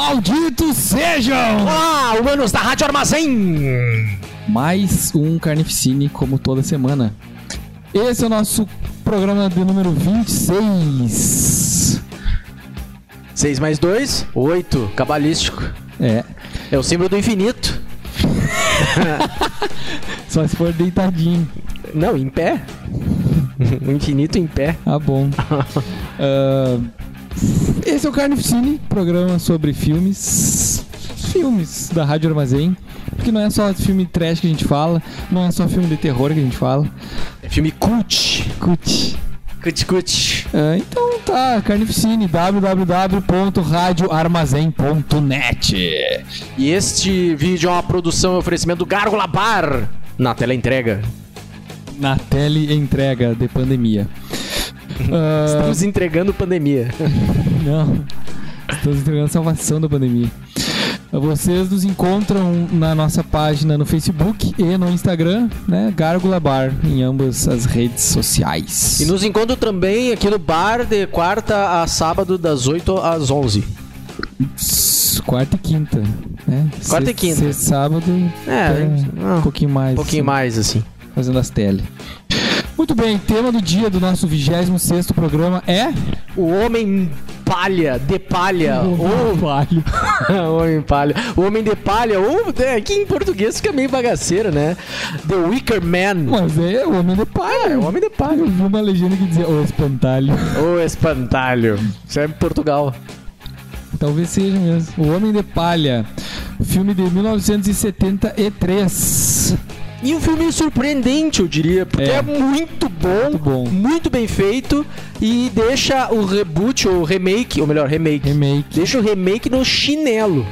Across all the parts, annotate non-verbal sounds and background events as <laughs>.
Malditos sejam! Olá, humanos da Rádio Armazém! Mais um Carnificine, como toda semana. Esse é o nosso programa de número 26. 6 mais 2, 8, cabalístico. É, É o símbolo do infinito. <laughs> só se for deitadinho. Não, em pé. <laughs> O infinito em pé. Ah, bom. <laughs> Ah, esse é o Carnificine, programa sobre filmes. Filmes da Rádio Armazém. Porque não é só filme trash que a gente fala, não é só filme de terror que a gente fala. É filme cult. Cut. Cut, cut. Ah, então tá, Carnificine, www.radioarmazém.net. E este vídeo é uma produção e oferecimento do Gárgula Bar. Na tela entrega. Na tele entrega de pandemia. Ah, Estamos entregando pandemia. não, estamos entregando a salvação da pandemia. Vocês nos encontram na nossa página no Facebook e no Instagram, né? Gárgula Bar, em ambas as redes sociais. E nos encontram também aqui no bar de quarta a sábado, das 8 às 11. S- Quarta e quinta, né? Quarta e Sexta- quinta. sexta, sábado, É, não, um pouquinho mais. Um pouquinho assim. mais, assim. fazendo as tele. Muito bem, tema do dia do nosso 26º programa é... O homem palha, de palha, ou Vale. <laughs> homem palha. O homem de palha, ou é, aqui em português fica meio bagaceiro, né? The Wicker Man. Mas é o Homem de Palha. É, o Homem de Palha. Eu vi uma legenda que dizia O Espantalho. O espantalho. Isso é em Portugal. Talvez seja mesmo. O Homem de Palha. Filme de 1973. E um filme surpreendente, eu diria, porque é, É. muito bom, Muito bom. muito bem feito e deixa o reboot, ou remake, ou melhor, remake, Remake. deixa o remake no chinelo.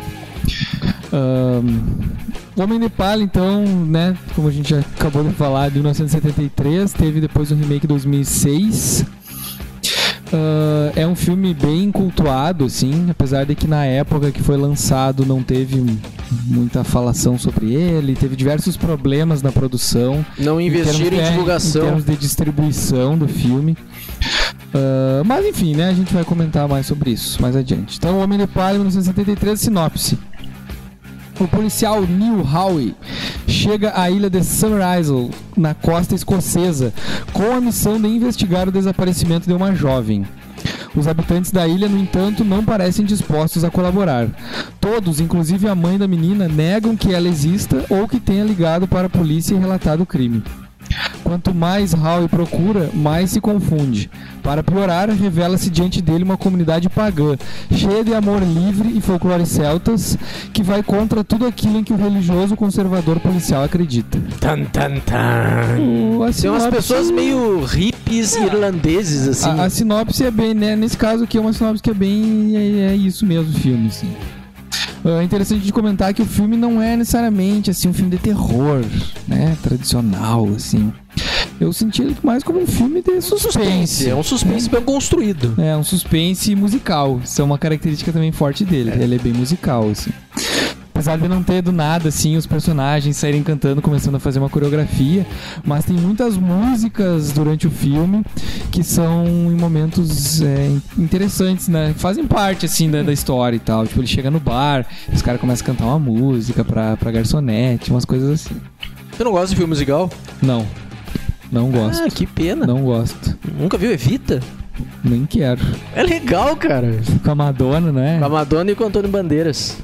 O Homem de Palha, então, né? Como a gente já acabou de falar, de 1973. Teve depois o remake em 2006. Ah, é um filme bem cultuado, assim, apesar de que na época que foi lançado não teve muita falação sobre ele, teve diversos problemas na produção. Não investiram em, é, divulgação. Em termos de distribuição do filme. Ah, mas enfim, né? A gente vai comentar mais sobre isso mais adiante. Então, O Homem de Palha, 1973, sinopse. O policial Neil Howe chega à ilha de Summer Isle, na costa escocesa, com a missão de investigar o desaparecimento de uma jovem. Os habitantes da ilha, no entanto, não parecem dispostos a colaborar. Todos, inclusive a mãe da menina, negam que ela exista ou que tenha ligado para a polícia e relatado o crime. Quanto mais Howe procura, mais se confunde. Para piorar, revela-se diante dele uma comunidade pagã, cheia de amor livre e folclore celtas, que vai contra tudo aquilo em que o religioso conservador policial acredita. Tan, tan, tan. O- a Tem umas sinopse- pessoas meio hippies irlandeses, assim. A, a sinopse é bem, né? Nesse caso aqui é uma sinopse que é bem. É, é isso mesmo, o filme, assim. É interessante de comentar que o filme não é necessariamente assim um filme de terror, né? Tradicional, assim. Eu senti ele mais como um filme de suspense. É um suspense bem construído. É, um suspense musical. Isso é uma característica também forte dele. Ele é bem musical, assim. Apesar de não ter do nada, assim, os personagens saírem cantando, começando a fazer uma coreografia, mas tem muitas músicas durante o filme que são em momentos é, interessantes, né? Fazem parte, assim, da, da história e tal. Tipo, ele chega no bar, os caras começam a cantar uma música pra, pra garçonete, umas coisas assim. Você não gosta de filme musical? Não. Não gosto. Ah, que pena. Não gosto. Nunca viu Evita? Nem quero. É legal, cara. Com a Madonna, né? Com a Madonna e com o Antônio Bandeiras.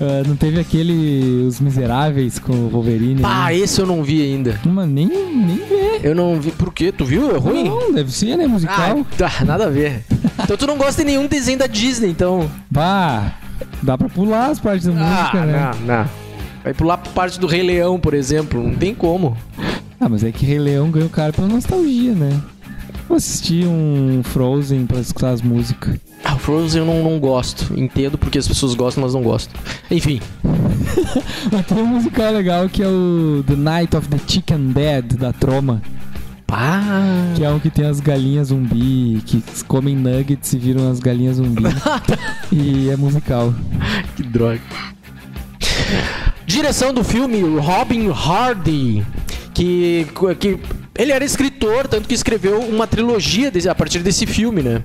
Ah, não teve aquele Os Miseráveis com o Wolverine? Pá, né? esse eu não vi ainda. Mas nem, nem vê. Eu não vi. Por quê? Tu viu? É ruim? Não, deve ser, né? Ah, Musical. tá, nada a ver. Então tu não gosta de nenhum desenho da Disney, então. Bah, dá pra pular as partes da música, ah, né? não, não. Vai pular parte do Rei Leão, por exemplo. Não tem como. Ah, mas é que Rei Leão ganha o cara pela nostalgia, né? Vou assistir um Frozen pra escutar as músicas. Ah, o Frozen eu não, não gosto. Entendo porque as pessoas gostam, mas não gostam. Enfim. <laughs> Mas tem um musical legal que é o The Night of the Chicken Dead, da Troma. Pá. Que é um que tem as galinhas zumbi, que comem nuggets e viram as galinhas zumbi. <laughs> e é musical. Que droga. Direção do filme, Robin Hardy. Que, que ele era escritor, tanto que escreveu uma trilogia desse- a partir desse filme, né?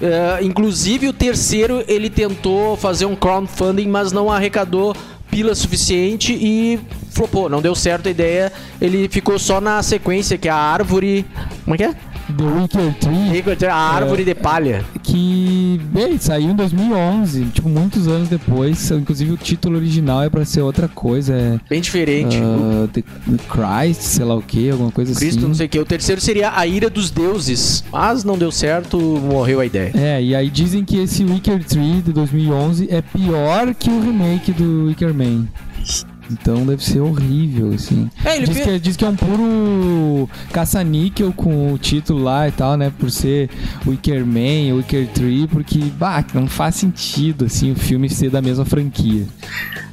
É, inclusive, o terceiro ele tentou fazer um crowdfunding, mas não arrecadou pila suficiente e flopou. Não deu certo a ideia. Ele ficou só na sequência, que é a árvore. Como é que é? The Wicker Tree. A árvore de palha. Que, bem, saiu em 2011, tipo, muitos anos depois. Inclusive, o título original é pra ser outra coisa. É, Bem diferente. uh, The Christ, sei lá o que, alguma coisa Cristo, assim. não sei o que. O terceiro seria a ira dos deuses. Mas não deu certo, morreu a ideia. É, e aí dizem que esse Wicker Tree de 2011 é pior que o remake do Wicker Man. Então deve ser horrível, assim. É, ele Diz que, diz que é um puro caça-níquel com o título lá e tal, né? Por ser Wicker Man, Wicker Tree, porque, bah, não faz sentido, assim, o filme ser da mesma franquia.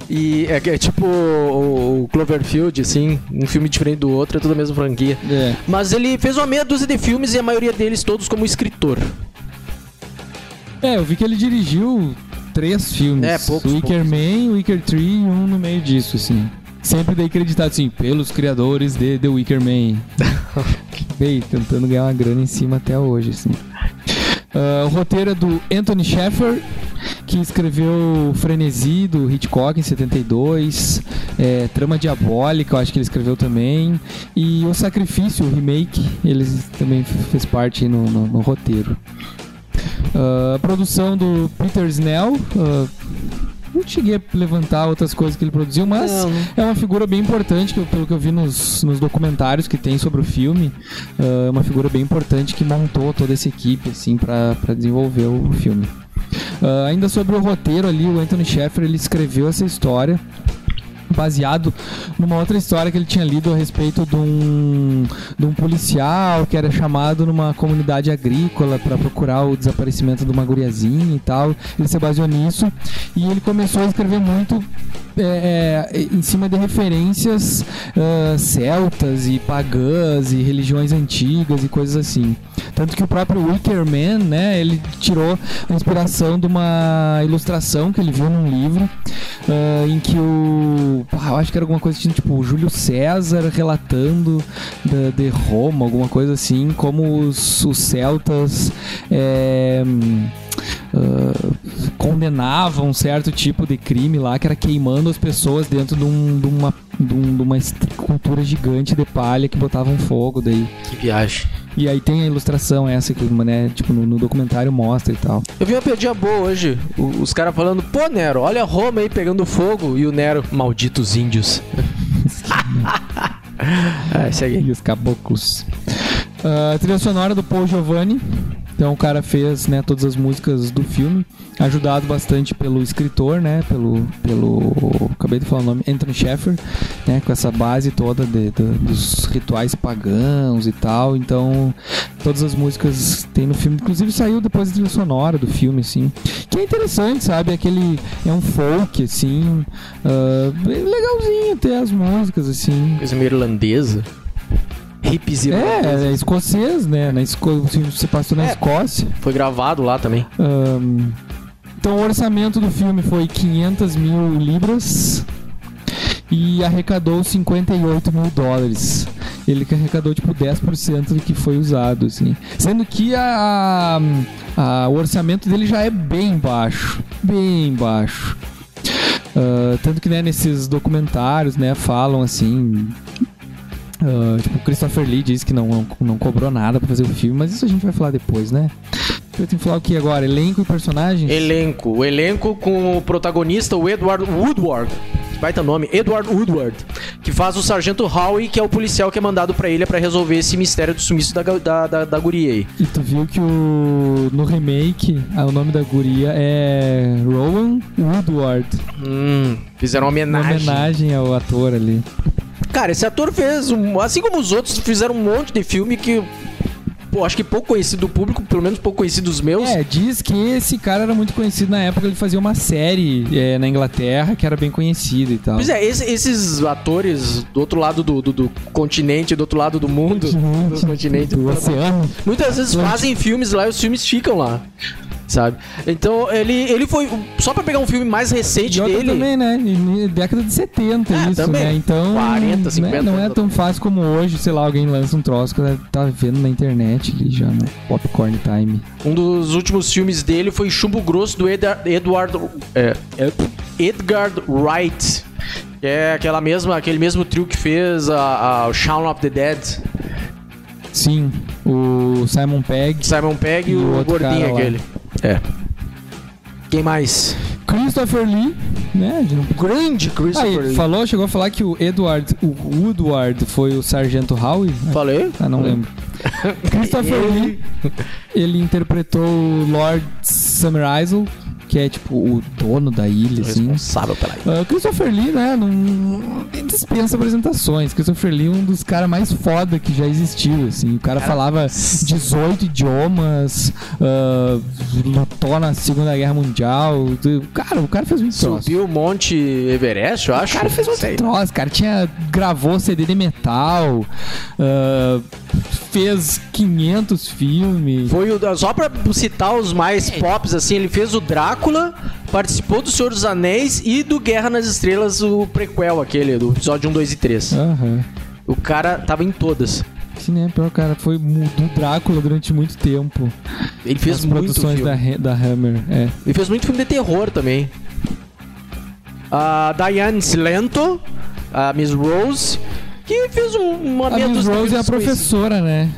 E é, que é tipo o, o Cloverfield, assim, um filme diferente do outro, é tudo a mesma franquia. É. Mas ele fez uma meia dúzia de filmes e a maioria deles todos como escritor. É, eu vi que ele dirigiu três filmes. É, poucos, Wicker poucos. Man, Wicker Tree e um no meio disso, assim. Sempre daí acreditado, assim, pelos criadores de The Wicker Man. <laughs> Bem, tentando ganhar uma grana em cima até hoje, assim. Ah, o roteiro é do Anthony Sheffer, que escreveu Frenesi, do Hitchcock, em 72. É, Trama Diabólica, eu acho que ele escreveu também. E O Sacrifício, o remake, ele também fez parte no, no- no roteiro. Ah, a produção do Peter Snell. ah, não cheguei a levantar outras coisas que ele produziu, mas Não, é uma figura bem importante, que pelo que eu vi nos, nos documentários que tem sobre o filme. ah, É uma figura bem importante que montou toda essa equipe, assim, pra desenvolver o filme. Ah, ainda sobre o roteiro ali, o Anthony Sheffer, ele escreveu essa história baseado numa outra história que ele tinha lido a respeito de um, de um policial que era chamado numa comunidade agrícola para procurar o desaparecimento de uma guriazinha e tal. Ele se baseou nisso e ele começou a escrever muito é, é, em cima de referências ah, celtas e pagãs e religiões antigas e coisas assim. Tanto que o próprio Wicker Man, né, ele tirou a inspiração de uma ilustração que ele viu num livro ah, em que o. pá, eu acho que era alguma coisa assim, tipo Júlio César relatando de Roma, alguma coisa assim, como os, os celtas. é, ah, condenavam um certo tipo de crime lá, que era queimando as pessoas dentro de, um- de uma, de, um- de uma escultura gigante de palha que botavam fogo daí. Que viagem. E aí tem a ilustração essa que né, tipo, no, no documentário mostra e tal. Eu vi uma piadinha boa hoje. o- os caras falando, pô, Nero, olha Roma aí pegando fogo. E o Nero, malditos índios. ah, <laughs> <laughs> segue. E os caboclos. A trilha sonora do Paul Giovanni. Então o cara fez né, todas as músicas do filme, ajudado bastante pelo escritor, né? Pelo. pelo. Acabei de falar o nome, Anthony Sheffer, né? Com essa base toda de- de- dos rituais pagãos e tal. Então, todas as músicas tem no filme. Inclusive saiu depois da trilha sonora do filme, assim. Que é interessante, sabe? Aquele. É um folk, assim. bem legalzinho ter as músicas, assim. Coisa meio irlandesa. Hippies É, é escocês, né? Na Esco... se Você passou na É. Escócia. Foi gravado lá também. Ahn, Então o orçamento do filme foi 500 mil libras e arrecadou 58 mil dólares. Ele arrecadou tipo 10% do que foi usado, assim. Sendo que a, a- o orçamento dele já é bem baixo. Bem baixo. Ah, tanto que né, nesses documentários né, falam assim. Ah, tipo, Christopher Lee diz que não, não, não cobrou nada pra fazer o filme, mas isso a gente vai falar depois, né? Eu tenho que falar o que agora? Elenco e personagens? Elenco. O elenco com o protagonista, o Edward Woodward. Baita nome, Edward Woodward. Que faz o Sargento Howie, que é o policial que é mandado pra ilha pra resolver esse mistério do sumiço da, da, da, da guria aí. E tu viu que o, no remake o nome da guria é Rowan Woodward. Hum, fizeram uma Uma homenagem. homenagem ao ator ali. Cara, esse ator fez, um- assim como os outros, fizeram um monte de filme que. Pô, acho que pouco conhecido do público, pelo menos pouco conhecido dos meus. É, diz que esse cara era muito conhecido na época, ele fazia uma série é, na Inglaterra que era bem conhecida e tal. Pois é, esse- esses atores do outro lado do, do, do continente, do outro lado do mundo, do continente, do oceano. muitas vezes fazem filmes lá e os filmes ficam lá. Sabe? Então ele, ele foi. Só pra pegar um filme mais recente E dele. também, né? Década de 70, É, isso, também. né? Então. 40, 50 né, Não é tão fácil como hoje, sei lá, alguém lança um troço que tá vendo na internet ali já no Popcorn Time. Um dos últimos filmes dele foi Chumbo Grosso do Edar- Edward. É, Edgar Wright. Que é aquela mesma, aquele mesmo trio que fez a, a o Shaun of the Dead. Sim, o Simon Pegg. Simon Pegg e o o gordinho cara lá. É. Quem mais? Christopher Lee, né? não- Grande Christopher Aí, Lee. falou, chegou a falar que o Edward, o Woodward foi o Sargento Howe? Falei? Ah, não lembro. Christopher <laughs> Lee, ele interpretou o Lord Summerisle, que é tipo o dono da ilha, assim. Responsável pela Uh, Christopher Lee, né, não dispensa apresentações. Christopher Lee é um dos caras mais foda que já existiu, assim. O cara, falava 18 idiomas, uh, lutou na Segunda Guerra Mundial. Cara, o cara fez muito troço. Subiu o Monte Everest, eu acho. O cara fez muito troço, cara. Tinha, gravou CD de metal, uh, fez 500 filmes. Foi o, só pra citar os mais pops, assim, ele fez o Drácula, participou do Senhor dos Anéis e do Guerra nas Estrelas, o prequel aquele, do episódio 1, 2 e 3. Aham. O cara tava em todas. Sim, né? Pior, cara, foi do Drácula durante muito tempo. Ele fez As muito produções filme. da, da Hammer, é. Ele fez muito filme de terror também. A Diane Silento, a Miss Rose, que fez um- uma A meia Miss dúzia de Rose é a filmes professora, né?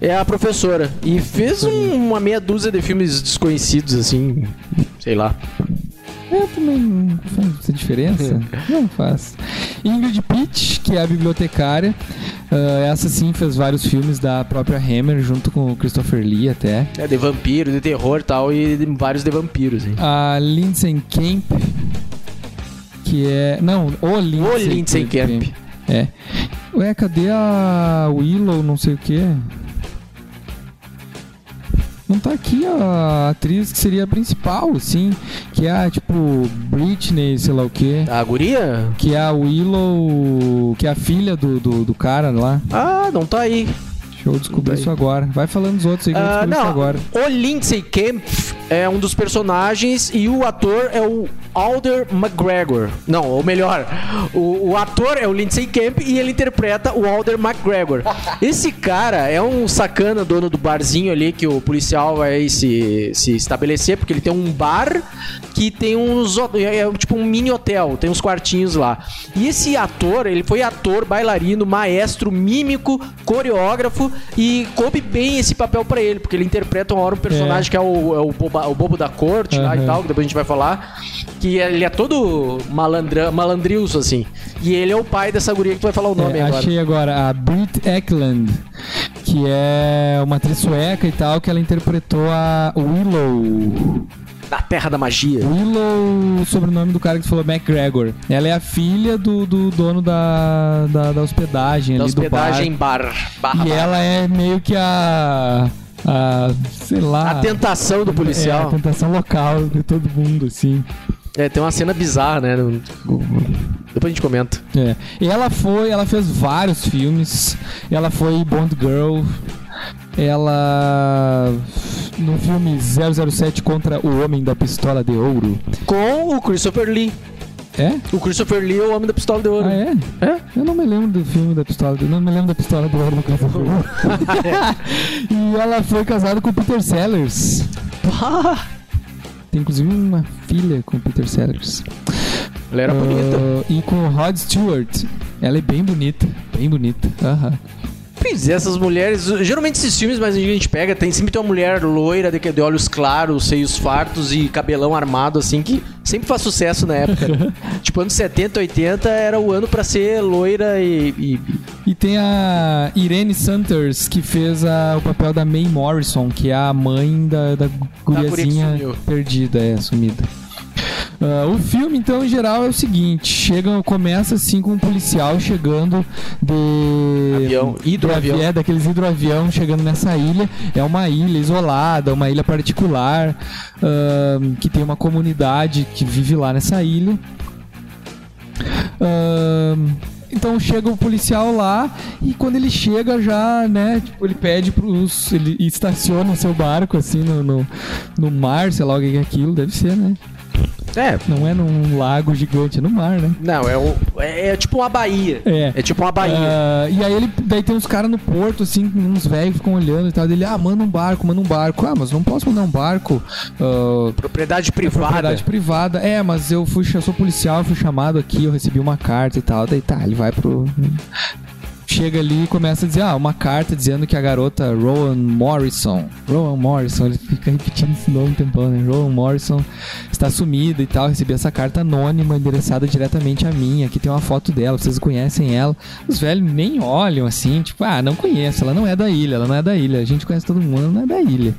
É a professora. E fez um- uma meia dúzia de filmes desconhecidos, assim. Sei lá. É, também não faz essa diferença. Não faz. Ingrid Pitt, que é a bibliotecária. ah, essa sim fez vários filmes da própria Hammer, junto com o Christopher Lee até. É de vampiro, de terror e tal, e de- vários de vampiros, hein? A Lindsay Kemp, que é... Não, o Lindsay, O Lindsay Kemp. É. Ué, cadê a Willow, não sei o quê? Não tá aqui a atriz que seria a principal, assim. Que é a, tipo, Britney, sei lá o quê. A guria? Que é a Willow, que é a filha do, do, do cara lá. Ah, não tá aí. Deixa eu descobrir Tá aí. isso agora. Vai falando dos outros aí que eu descobri isso não, agora. o Lindsay Kempf é um dos personagens e o ator é o Alder McGregor. Não, ou melhor, o, o ator é o Lindsay Kemp e ele interpreta o Alder McGregor. <laughs> Esse cara é um sacana dono do barzinho ali que o policial vai se, se estabelecer, porque ele tem um bar que tem uns. É, é tipo um mini hotel, tem uns quartinhos lá. E esse ator, ele foi ator, bailarino, maestro, mímico, coreógrafo e coube bem esse papel pra ele, porque ele interpreta uma hora um personagem É. que é o, é o, boba- o bobo da corte lá e tal, que depois a gente vai falar. Que ele é todo malandra, malandrilso, assim. E ele é o pai dessa guria que tu vai falar o nome É, agora. achei agora a Brit Eklund, que é uma atriz sueca e tal, que ela interpretou a Willow. Da Terra da Magia. Willow, o sobrenome do cara que falou, McGregor. Ela é a filha do, do dono da, da, da hospedagem Da ali hospedagem do bar. bar. barra, E bar. ela é meio que a. a sei lá. A tentação do É, a policial. tentação local de todo mundo, assim. É, tem uma cena bizarra, né? Depois a gente comenta. É. E ela foi, ela fez vários filmes. Ela foi Bond Girl. Ela. No filme 007 contra o Homem da Pistola de Ouro. Com o Christopher Lee. É? O Christopher Lee é o homem da pistola de ouro. Ah, é? É? Eu não me lembro do filme da pistola. de- Não me lembro da pistola de ouro do Christopher Lee. e ela foi casada com o Peter Sellers. Tem inclusive uma filha com o Peter Sellers. Ela era bonita. Ah, E com o Rod Stewart. Ela é bem bonita. Bem bonita. Aham. Pois é, essas mulheres. Geralmente esses filmes, mas a gente pega, tem sempre tem uma mulher loira, de, de olhos claros, seios fartos e cabelão armado, assim, que sempre faz sucesso na época. <laughs> tipo, anos 70, 80 era o ano pra ser loira e. e- E tem a Irene Sanders, que fez a- o papel da Mae Morrison, que é a mãe da, da guriazinha sumiu. perdida, é, sumida. Ah, o filme, então, em geral, é o seguinte: chega, começa assim com um policial chegando de. Avião, hidroavião. É, daqueles hidroavião chegando nessa ilha. É uma ilha isolada, uma ilha particular, ah, que tem uma comunidade que vive lá nessa ilha. Ah, Então chega o policial lá e quando ele chega já, né, tipo, ele pede pros. Ele estaciona o seu barco assim no, no, no mar, sei lá o que é aquilo, deve ser, né? É. Não é num lago gigante, é no mar, né? Não, é, o, é, é tipo uma baía. É. É tipo uma baía. Ah, e aí ele, daí tem uns caras no porto, assim, uns velhos ficam olhando e tal. Ele, ah, manda um barco, manda um barco. Ah, mas não posso mandar um barco. ah, propriedade é privada. propriedade privada. É, mas eu fui, eu sou policial, eu fui chamado aqui, eu recebi uma carta e tal. Daí tá, ele vai pro. Chega ali e começa a dizer, ah, uma carta dizendo que a garota Rowan Morrison. Rowan Morrison, ele fica repetindo esse nome um tempão, né? Rowan Morrison está sumida e tal. Recebi essa carta anônima endereçada diretamente a mim. Aqui tem uma foto dela, vocês conhecem ela. Os velhos nem olham assim, tipo, ah, não conheço, ela não é da ilha, ela não é da ilha. A gente conhece todo mundo, ela não é da ilha.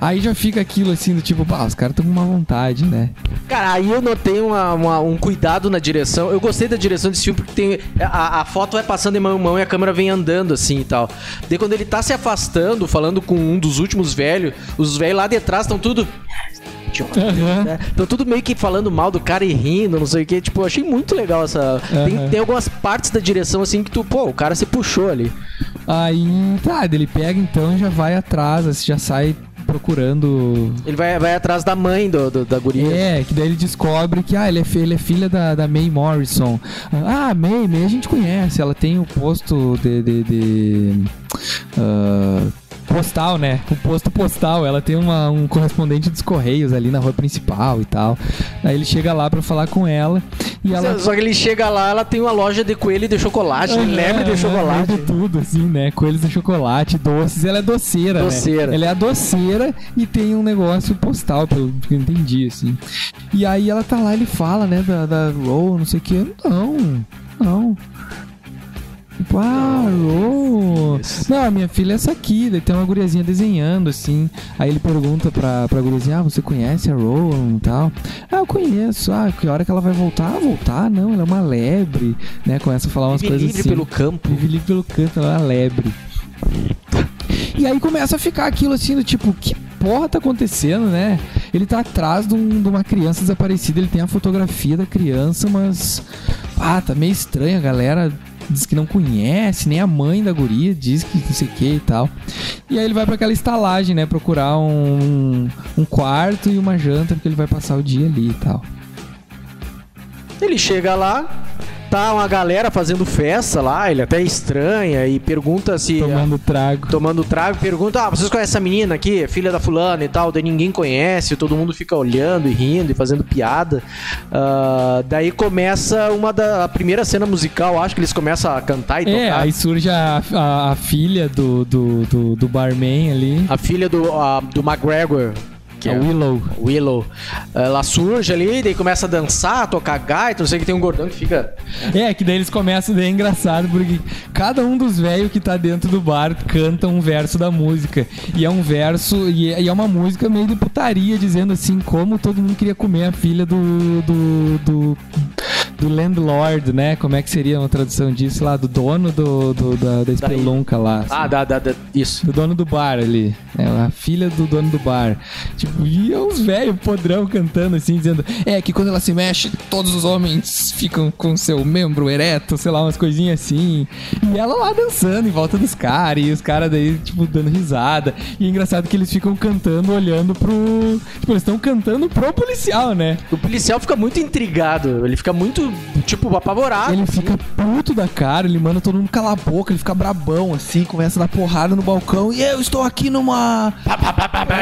Aí já fica aquilo assim do tipo, pá, os caras estão com uma vontade, né? Cara, aí eu notei uma- uma- um cuidado na direção. Eu gostei da direção desse filme porque tem. A, a foto vai passando de mão em mão e a câmera vem andando assim e tal. Daí quando ele tá se afastando, falando com um dos últimos velhos, os velhos lá de trás estão tudo. Aham. Estão tudo meio que falando mal do cara e rindo, não sei o que. Tipo, eu achei muito legal essa. Tem, Aham. tem algumas partes da direção assim que tu, pô, o cara se puxou ali. Aí, tá, ele pega então e já vai atrás, assim, já sai procurando. Ele vai, vai atrás da mãe do, do- da guria. É, que daí ele descobre que ah, ele, é, fi- ele é filha da, da May Morrison. Ah, May, May a gente conhece, ela tem o posto de. de, de, ah, postal, né? O posto postal, ela tem uma- um correspondente dos Correios ali na rua principal e tal. Aí ele chega lá pra falar com ela e ela. Só que ele chega lá, ela tem uma loja de coelho de chocolate, lebre de aham, chocolate. vende tudo, assim, né? Coelhos de chocolate, doces. Ela é doceira, Doceira. né? Ela é a doceira e tem um negócio postal, pelo que eu entendi, assim. E aí ela tá lá, ele fala, né, da, da Row, não sei o que. Não, não. Tipo, ah. Não, a minha filha é essa aqui. Daí tem uma guriazinha desenhando, assim. Aí ele pergunta pra, pra guriazinha, ah, você conhece a Rowan e tal? Ah, eu conheço. Ah, que hora que ela vai voltar? Ah, voltar? Não, ela é uma lebre, né? Começa a falar umas Vive coisas livre assim. pelo campo. Vive livre pelo canto, ela é uma lebre. E aí começa a ficar aquilo assim, do tipo, que porra tá acontecendo, né? Ele tá atrás de, um- de uma criança desaparecida, ele tem a fotografia da criança, mas. Ah, tá meio estranho, a galera diz que não conhece, nem a mãe da guria diz que não sei o que e tal. E aí ele vai pra aquela estalagem, né? Procurar um, um quarto e uma janta, porque ele vai passar o dia ali e tal. Ele chega lá, tá uma galera fazendo festa lá, ele até estranha e pergunta se. Tomando trago. Tomando trago, pergunta: Ah, vocês conhecem essa menina aqui, filha da fulana e tal? Daí ninguém conhece, todo mundo fica olhando e rindo e fazendo piada. Ah, daí começa uma da a primeira cena musical, acho que eles começam a cantar e É, tocar. aí surge a, a, a filha do, do, do, do barman ali, A filha do, a- do McGregor, que a é Willow. Willow, ela surge ali, daí começa a dançar, tocar gaita, não sei que tem um gordão que fica. É, que daí eles começam, daí é engraçado, porque cada um dos velhos que tá dentro do bar canta um verso da música. E é um verso, e é, e é uma música meio de putaria, dizendo assim, como todo mundo queria comer a filha do. do. do, do landlord, né? Como é que seria uma tradução disso lá? Do dono do, do- da, da espelunca lá. assim. Ah, da, da, da- isso. Do dono do bar ali. É, a filha do dono do bar. Tipo, e é uns velhos podrão cantando assim, dizendo: É que quando ela se mexe, todos os homens ficam com seu membro ereto, sei lá, umas coisinhas assim. E ela lá dançando em volta dos caras, e os caras daí, tipo, dando risada. E é engraçado que eles ficam cantando, olhando pro. Tipo, eles estão cantando pro policial, né? O policial fica muito intrigado, ele fica muito, tipo, apavorado. Ele fica puto da cara, ele manda todo mundo calar a boca, ele fica brabão assim, começa a dar porrada no balcão. E eu estou aqui numa.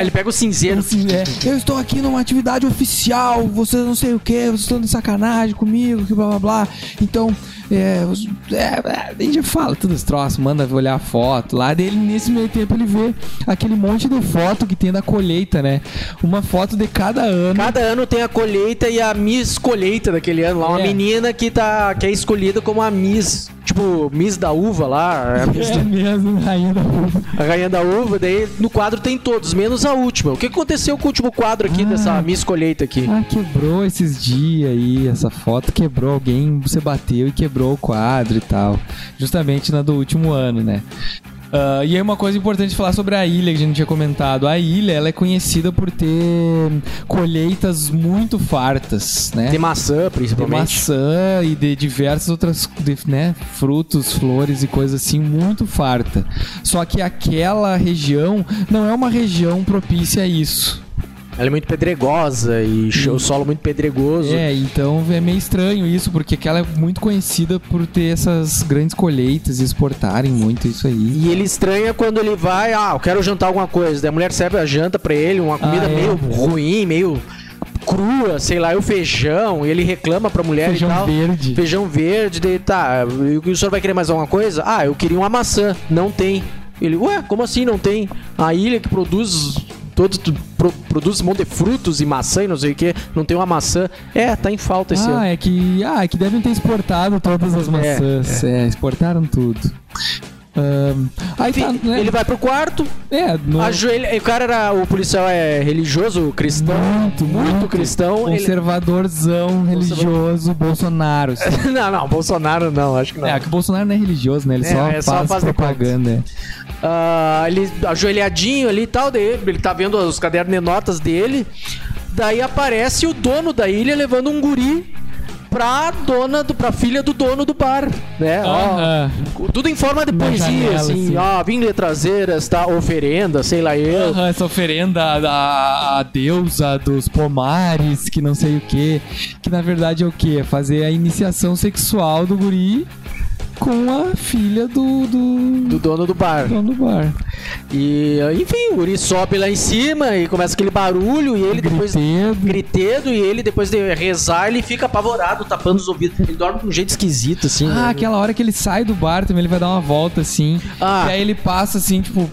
Ele pega o cinzeiro. Assim, é, eu estou aqui numa atividade oficial, vocês não sei o que, vocês estão de sacanagem comigo, que blá blá blá. Então, é, os- é, é, a gente fala todos os troços, manda olhar a foto lá. Dele, nesse meio tempo, ele vê aquele monte de foto que tem da colheita, né? Uma foto de cada ano. Cada ano tem a colheita e a Miss Colheita daquele ano lá. Uma É. menina que, tá, que é escolhida como a Miss, tipo, Miss da Uva lá. A, Miss É mesmo, rainha da uva. a rainha da uva. Daí no quadro tem todos, menos a última. O que aconteceu com o último quadro aqui Ah. dessa Miss Colheita aqui? Ah, quebrou esses dias aí, essa foto quebrou, alguém você bateu e quebrou o quadro e tal. Justamente na do último ano, né? Ah, e aí uma coisa importante falar sobre a ilha que a gente tinha comentado. A ilha, ela é conhecida por ter colheitas muito fartas, né? De maçã, de principalmente. maçã e de diversas outras de, né, frutos, flores e coisas assim, muito farta. Só que aquela região não é uma região propícia a isso. Ela é muito pedregosa e o solo muito pedregoso. É, então é meio estranho isso, porque aquela é muito conhecida por ter essas grandes colheitas e exportarem muito isso aí. E ele estranha quando ele vai, ah, eu quero jantar alguma coisa. Daí a mulher serve a janta pra ele, uma comida Ah, é. meio ruim, meio crua, sei lá, e o feijão. E ele reclama pra mulher Feijão e tal. verde. Feijão verde, daí tá. E o senhor vai querer mais alguma coisa? Ah, eu queria uma maçã. Não tem. Ele, ué, como assim não tem? A ilha que produz. Todo, tu- pro- produz um monte de frutos e maçã e não sei o que, não tem uma maçã. É, tá em falta esse ano. Ah, é que, ah, é que devem ter exportado todas as maçãs. É, exportaram tudo. Ahn, aí Enfim, tá, né? ele vai pro quarto, É, no... ajoelha. O cara era. O policial é religioso, cristão. muito, muito, cristão. ele- conservadorzão, religioso, Bolsonaro. assim. <laughs> não, não, Bolsonaro não, acho que não. É, que o Bolsonaro não é religioso, né? Ele É, só, é, só faz propaganda. Ah, ele ajoelhadinho ali e tal, daí ele tá vendo os cadernos de notas dele. Daí aparece o dono da ilha levando um guri pra dona do, pra filha do dono do bar, né? Ó, Aham. tudo em forma de poesia, assim, assim. ó, vim lhe trazer esta oferenda, sei lá eu. Aham, essa oferenda da a deusa dos pomares, que não sei o que. Que na verdade é o que? É fazer a iniciação sexual do guri com a filha do, do, Do dono do bar. dono do bar. E, enfim, o guri sobe lá em cima e começa aquele barulho e ele depois Gritedo. gritedo e ele depois de rezar ele fica apavorado, tapando os ouvidos. Ele dorme de um jeito esquisito, assim. Ah, né? aquela hora que ele sai do bar também, ele vai dar uma volta assim. Ah. E aí ele passa assim, tipo.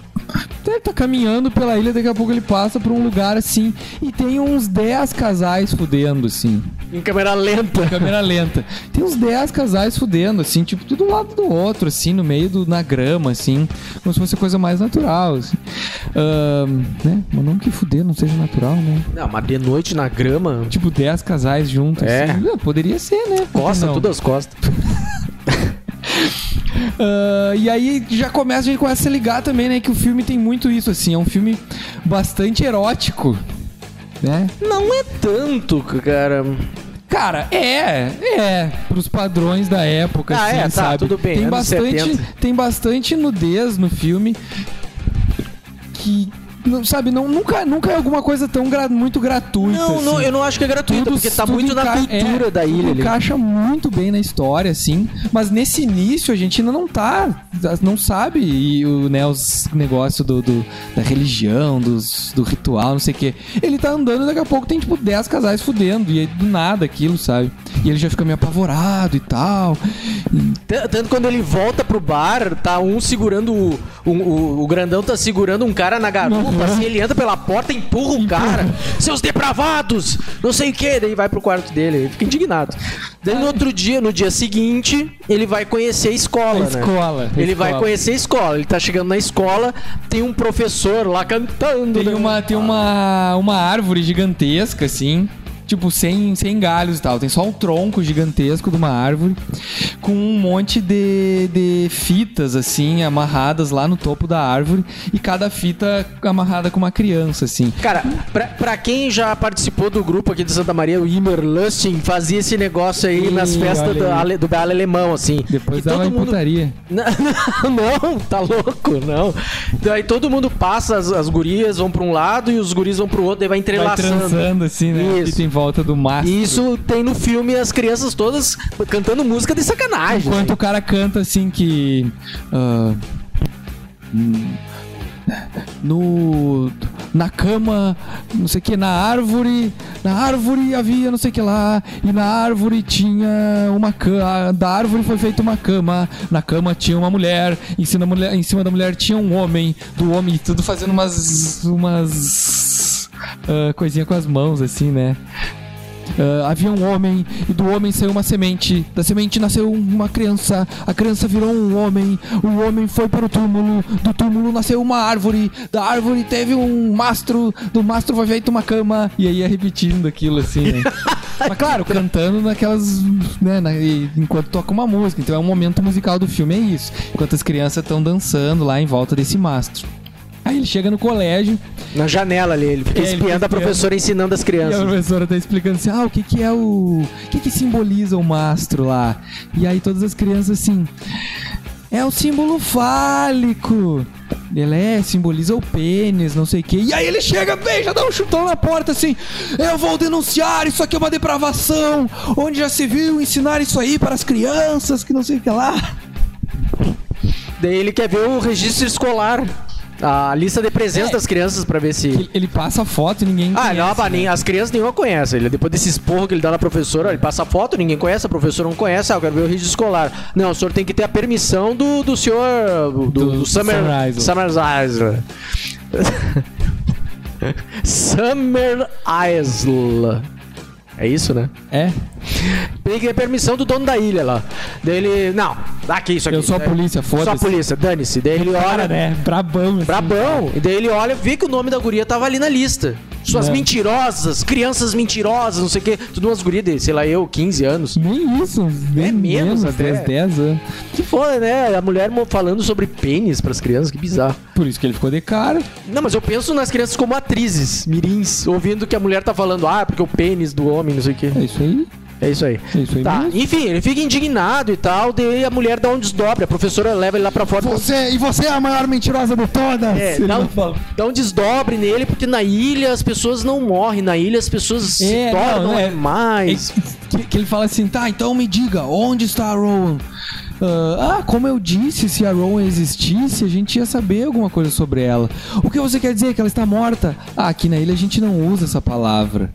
Ele tá caminhando pela ilha, daqui a pouco ele passa pra um lugar assim. E tem uns 10 casais fudendo, assim. Em câmera lenta. Câmera lenta. Tem uns 10 casais fudendo, assim, tipo, tudo um lado do outro, assim, no meio do. na grama, assim. Como se fosse coisa mais natural, assim. Né? Mas não que fuder não seja natural, né? Não, mas de noite na grama, Tipo, 10 casais juntos, É. assim. Ah, Poderia ser, né? Costa, não? tudo as costas. <laughs> Ah, e aí já começa, a gente começa a se ligar também, né? Que o filme tem muito isso, assim. É um filme bastante erótico, né? Não é tanto, cara. Cara, é, é, pros padrões da época, Ah, assim, é, tá, sabe? tudo bem, Tem bastante, 70. tem bastante nudez no filme que, não, sabe, não, nunca, nunca é alguma coisa tão gra- muito gratuita. Não, não, assim. eu não acho que é gratuito, Tudo- porque tá muito na cultura é, da ilha ali. encaixa muito bem na história, assim. Mas nesse início a gente ainda não tá. Não sabe e o, né, os negócios do, do- da religião, dos, do ritual, não sei o quê. Ele tá andando e daqui a pouco tem, tipo, 10 casais fudendo. E aí, do nada aquilo, sabe? E ele já fica meio apavorado e tal. Tanto quando ele volta pro bar, tá um segurando. O, o, o- o grandão tá segurando um cara na garupa, Assim, ele entra pela porta, empurra o cara. Seus depravados! Não sei o que, daí vai pro quarto dele, ele fica indignado. Daí no outro dia, no dia seguinte, ele vai conhecer a escola, A né? escola, Ele vai escola. conhecer a escola, ele tá chegando na escola, tem um professor lá cantando. Tem né? uma, tem uma, uma árvore gigantesca, assim. Tipo, sem, sem galhos e tal. Tem só um tronco gigantesco de uma árvore com um monte de, de fitas, assim, amarradas lá no topo da árvore. E cada fita amarrada com uma criança, assim. Cara, pra, pra quem já participou do grupo aqui de Santa Maria, o Immer Lusting fazia esse negócio aí Ih, nas festas do, ale- do baile alemão, assim. Depois E dava mundo... putaria. <laughs> Não, não, tá louco, não. Daí todo mundo passa, as, as gurias vão pra um lado e os guris vão pro outro, daí vai Vai entrelaçando. transando, assim, né? Isso. Fita em volta do mastro. Isso tem no filme as crianças todas cantando música de sacanagem. Enquanto o cara canta assim que. hum, no. Na cama, não sei o que, na árvore. Na árvore havia não sei o que lá. E na árvore tinha uma cama. Da árvore foi feita uma cama. Na cama tinha uma mulher. Em cima da mulher, em cima da mulher tinha um homem. Do homem, tudo fazendo umas. umas. Ah, coisinha com as mãos, assim, né? ah, havia um homem e do homem saiu uma semente. Da semente nasceu uma criança. A criança virou um homem. O homem foi para o túmulo. Do túmulo nasceu uma árvore. Da árvore teve um mastro. Do mastro foi feita uma cama. E aí ia repetindo aquilo assim, né? <laughs> Mas claro, cantando naquelas. Né, na- enquanto toca uma música. Então é um momento musical do filme, é isso. Enquanto as crianças estão dançando lá em volta desse mastro. Aí ele chega no colégio Na janela ali, ele fica É, ele espiando fica a professora ensinando as e a crianças. professora tá explicando assim: ah, o que que é o. O que que simboliza o mastro lá? E aí todas as crianças assim. É o símbolo fálico. Ele é, simboliza o pênis, não sei o quê. E aí ele chega, bem, já dá um chutão na porta assim. Eu vou denunciar, isso aqui é uma depravação. Onde já se viu ensinar isso aí para as crianças, que não sei o que lá. Daí ele quer ver o registro escolar. A lista de presença É. das crianças pra ver se. Ele, passa foto e ninguém Ah, conhece, não, né? nem- as crianças nenhuma conhecem. Ele, depois desse esporro que ele dá na professora, ele passa foto, ninguém conhece, a professora não conhece, ah, eu quero ver o registro escolar. Não, o senhor tem que ter a permissão do, do senhor. Do, do, Do Summer. Summer Isle. Summer Isle. <laughs> É isso, né? É, Que ter permissão do dono da ilha lá. Daí ele. Não, dá aqui isso aqui. eu sou a Daí- polícia, Sou a foda-se. polícia, dane-se. Daí ele olha. Cara, né? Brabão. assim. Brabão. E daí ele olha, vê que o nome da guria tava ali na lista. Suas É. mentirosas, crianças mentirosas, não sei o quê. Tudo umas gurias de, sei lá, eu, 15 anos. Nem isso, nem É menos menos, até. 10, 10 anos. Que foda, né? A mulher falando sobre pênis pras crianças, que bizarro. Por isso que ele ficou de cara. Não, mas eu penso nas crianças como atrizes, mirins, ouvindo que a mulher tá falando, ah, porque o pênis do homem, não sei o quê. É isso aí. É isso aí. É isso aí Tá, mesmo. enfim, ele fica indignado e tal, daí a mulher dá um desdobre, a professora leva ele lá pra fora. Você, e você é a maior mentirosa de todas. É, Ele dá um, não fala. dá um desdobre nele, porque na ilha as pessoas não morrem, na ilha as pessoas se É, tornam não, é- animais. Que, que ele fala assim, tá, então me diga, onde está a Rowan? Ah, ah, como eu disse, se a Rowan existisse, a gente ia saber alguma coisa sobre ela. O que você quer dizer? Que ela está morta? Ah, aqui na ilha a gente não usa essa palavra.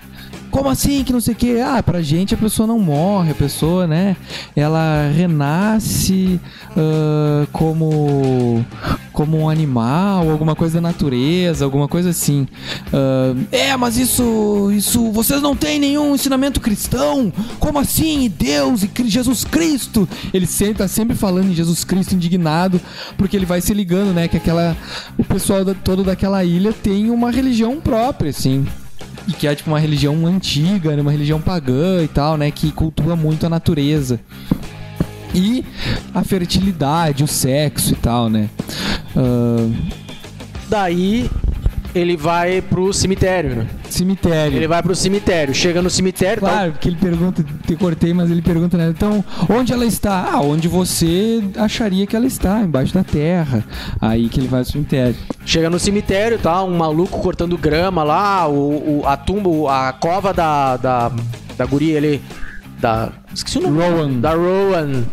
Como assim que não sei o que? Ah, pra gente a pessoa não morre, a pessoa, né? Ela renasce ah, como como um animal, alguma coisa da natureza, alguma coisa assim. Ah, é, mas isso, isso, vocês não têm nenhum ensinamento cristão? Como assim? E Deus e Jesus Cristo? Ele sempre tá sempre falando em Jesus Cristo indignado, porque ele vai se ligando, né, que aquela o pessoal da- todo daquela ilha tem uma religião própria, assim. E que é tipo uma religião antiga, né, uma religião pagã e tal, né? Que cultua muito a natureza. E a fertilidade, o sexo e tal, né? Ah, Daí ele vai pro cemitério, né? cemitério. Ele vai pro cemitério, chega no cemitério, tá- Claro, porque ele pergunta, te cortei, mas ele pergunta, né? Então, onde ela está? Ah, onde você acharia que ela está, embaixo da terra. Aí que ele vai ao cemitério. chega no cemitério, tá? Um maluco cortando grama lá, o, o- a tumba, a cova da, da, da guria ali, da... Esqueci o nome. Rowan. Da Rowan.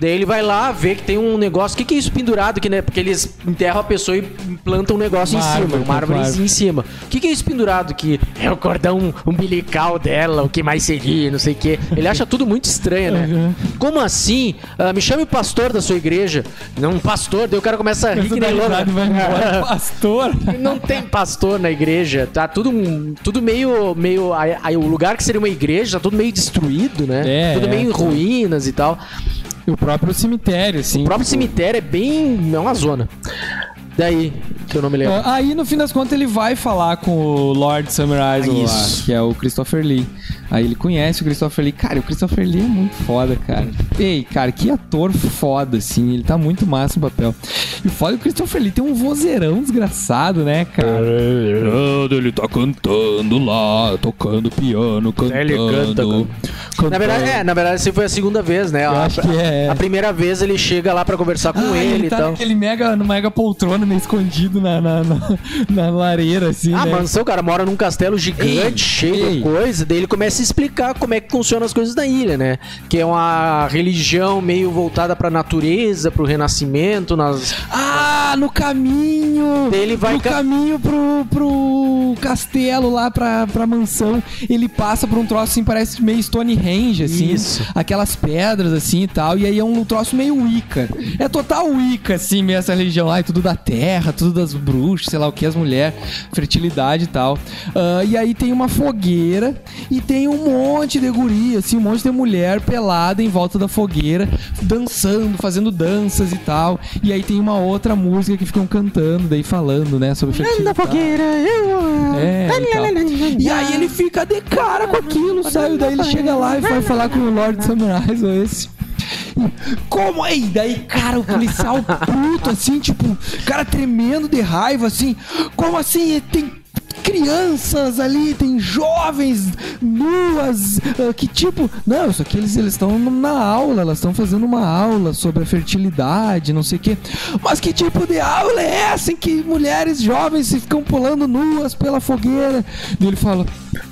Daí ele vai lá, vê que tem um negócio. O que, que é isso pendurado aqui, né? Porque eles enterram a pessoa e plantam um negócio Uma em cima, uma árvore claro. em cima. O que, que é isso pendurado aqui? É o cordão umbilical dela, o que mais seria, não sei o quê. Ele acha tudo muito estranho, né? Uhum. Como assim? Ah, me chame o pastor da sua igreja. Não, um pastor. Daí o cara começa a rir que nem louco. Pastor. Não tem pastor na igreja, tá tudo, tudo meio. meio aí, aí o lugar que seria uma igreja tá tudo meio destruído, né? É, tudo é. meio em ruínas e tal. E o próprio cemitério, assim. O próprio cemitério é bem. é uma zona. Daí, que eu não me lembro. Ah, Aí, no fim das contas, ele vai falar com o Lord Summer Isle lá, que é o Christopher Lee. Aí ele conhece o Christopher Lee. Cara, o Christopher Lee é muito foda, cara. Ei, cara, que ator foda, assim. Ele tá muito massa no papel. E o foda é que o Christopher Lee tem um vozeirão desgraçado, né, cara? Ele tá cantando lá, tocando piano, cantando. Ele canta, cantando. Na verdade, é, na verdade, essa foi a segunda vez, né? Eu a, acho que é, a primeira vez ele chega lá pra conversar com Ah, ele, ele e tá tal. naquele mega, no mega poltrona, meio escondido na, na, na, na lareira, assim, Ah, né? mansão, o cara mora num castelo gigante, Ei, cheio ei. de coisa. Daí ele começa a explicar como é que funcionam as coisas da ilha, né? Que é uma religião meio voltada pra natureza, pro renascimento, nas. Ah, no caminho! Daí ele vai no ca- caminho pro, pro castelo lá, pra, pra mansão. Ele passa por um troço assim, parece meio Stonehenge, Stonehenge, assim. Isso. Aquelas pedras, assim e tal. E aí é um troço meio Wicca. É total Wicca, assim, meio essa religião. Ai, tudo da terra, tudo das bruxas, sei lá o que, as mulheres, fertilidade e tal. Ah, e aí tem uma fogueira e tem um monte de guria, assim, um monte de mulher pelada em volta da fogueira, dançando, fazendo danças e tal. E aí tem uma outra música que ficam cantando, daí falando, né, sobre fertilidade. É, e. E aí ele fica de cara com aquilo, sabe? Daí ele chega lá e vai falar com o Lord Samurais, ou esse. Como aí? Daí, cara, o policial puto, assim, tipo, cara tremendo de raiva, assim. Como assim? Tem crianças ali, tem jovens nuas, ah, que tipo. Não, isso aqui eles estão na aula, elas estão fazendo uma aula sobre a fertilidade, não sei o quê. Mas que tipo de aula é essa em que mulheres jovens se ficam pulando nuas pela fogueira? E ele fala: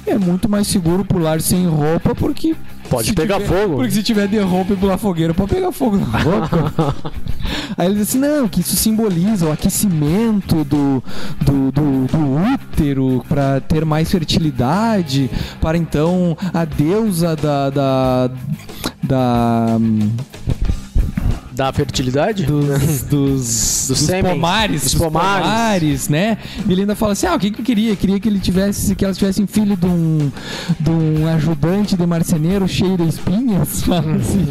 é muito mais seguro pular sem roupa porque. Pode pegar tiver- fogo. Porque se tiver de roupa e pular fogueira, pode pegar fogo na roupa. <laughs> Aí ele diz assim: não, que isso simboliza o aquecimento do, do, do, do útero para ter mais fertilidade, para então a deusa da. da, da Da fertilidade? dos, <laughs> dos, dos, Do sêmen. pomares, Dos dos pomares. pomares, né? E ele ainda fala assim: ah, o que, que eu queria? Queria que ele tivesse, que elas tivessem filho de um, de um ajudante de marceneiro cheio de espinhas. <laughs> Fala assim.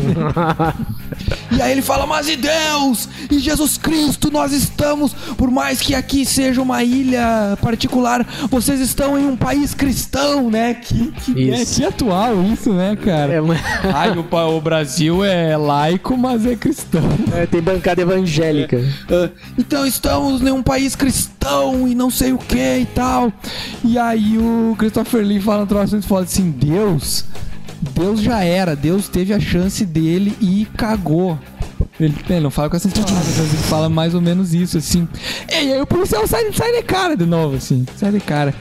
E aí ele fala, mas e Deus? E Jesus Cristo, nós estamos, por mais que aqui seja uma ilha particular, vocês estão em um país cristão, né? Que, que, é, que atual isso, né, cara? É, mas- Ai, o, o Brasil é laico, mas é cristão. É, tem bancada evangélica. Ah, então estamos em um país cristão e não sei o que e tal. E aí o Christopher Lee fala um troço muito foda assim: Deus, Deus já era, Deus teve a chance dele e cagou. Ele, ele não fala com essas palavras, ele fala mais ou menos isso, assim. E aí o policial sai, sai de cara de novo, assim, sai de cara.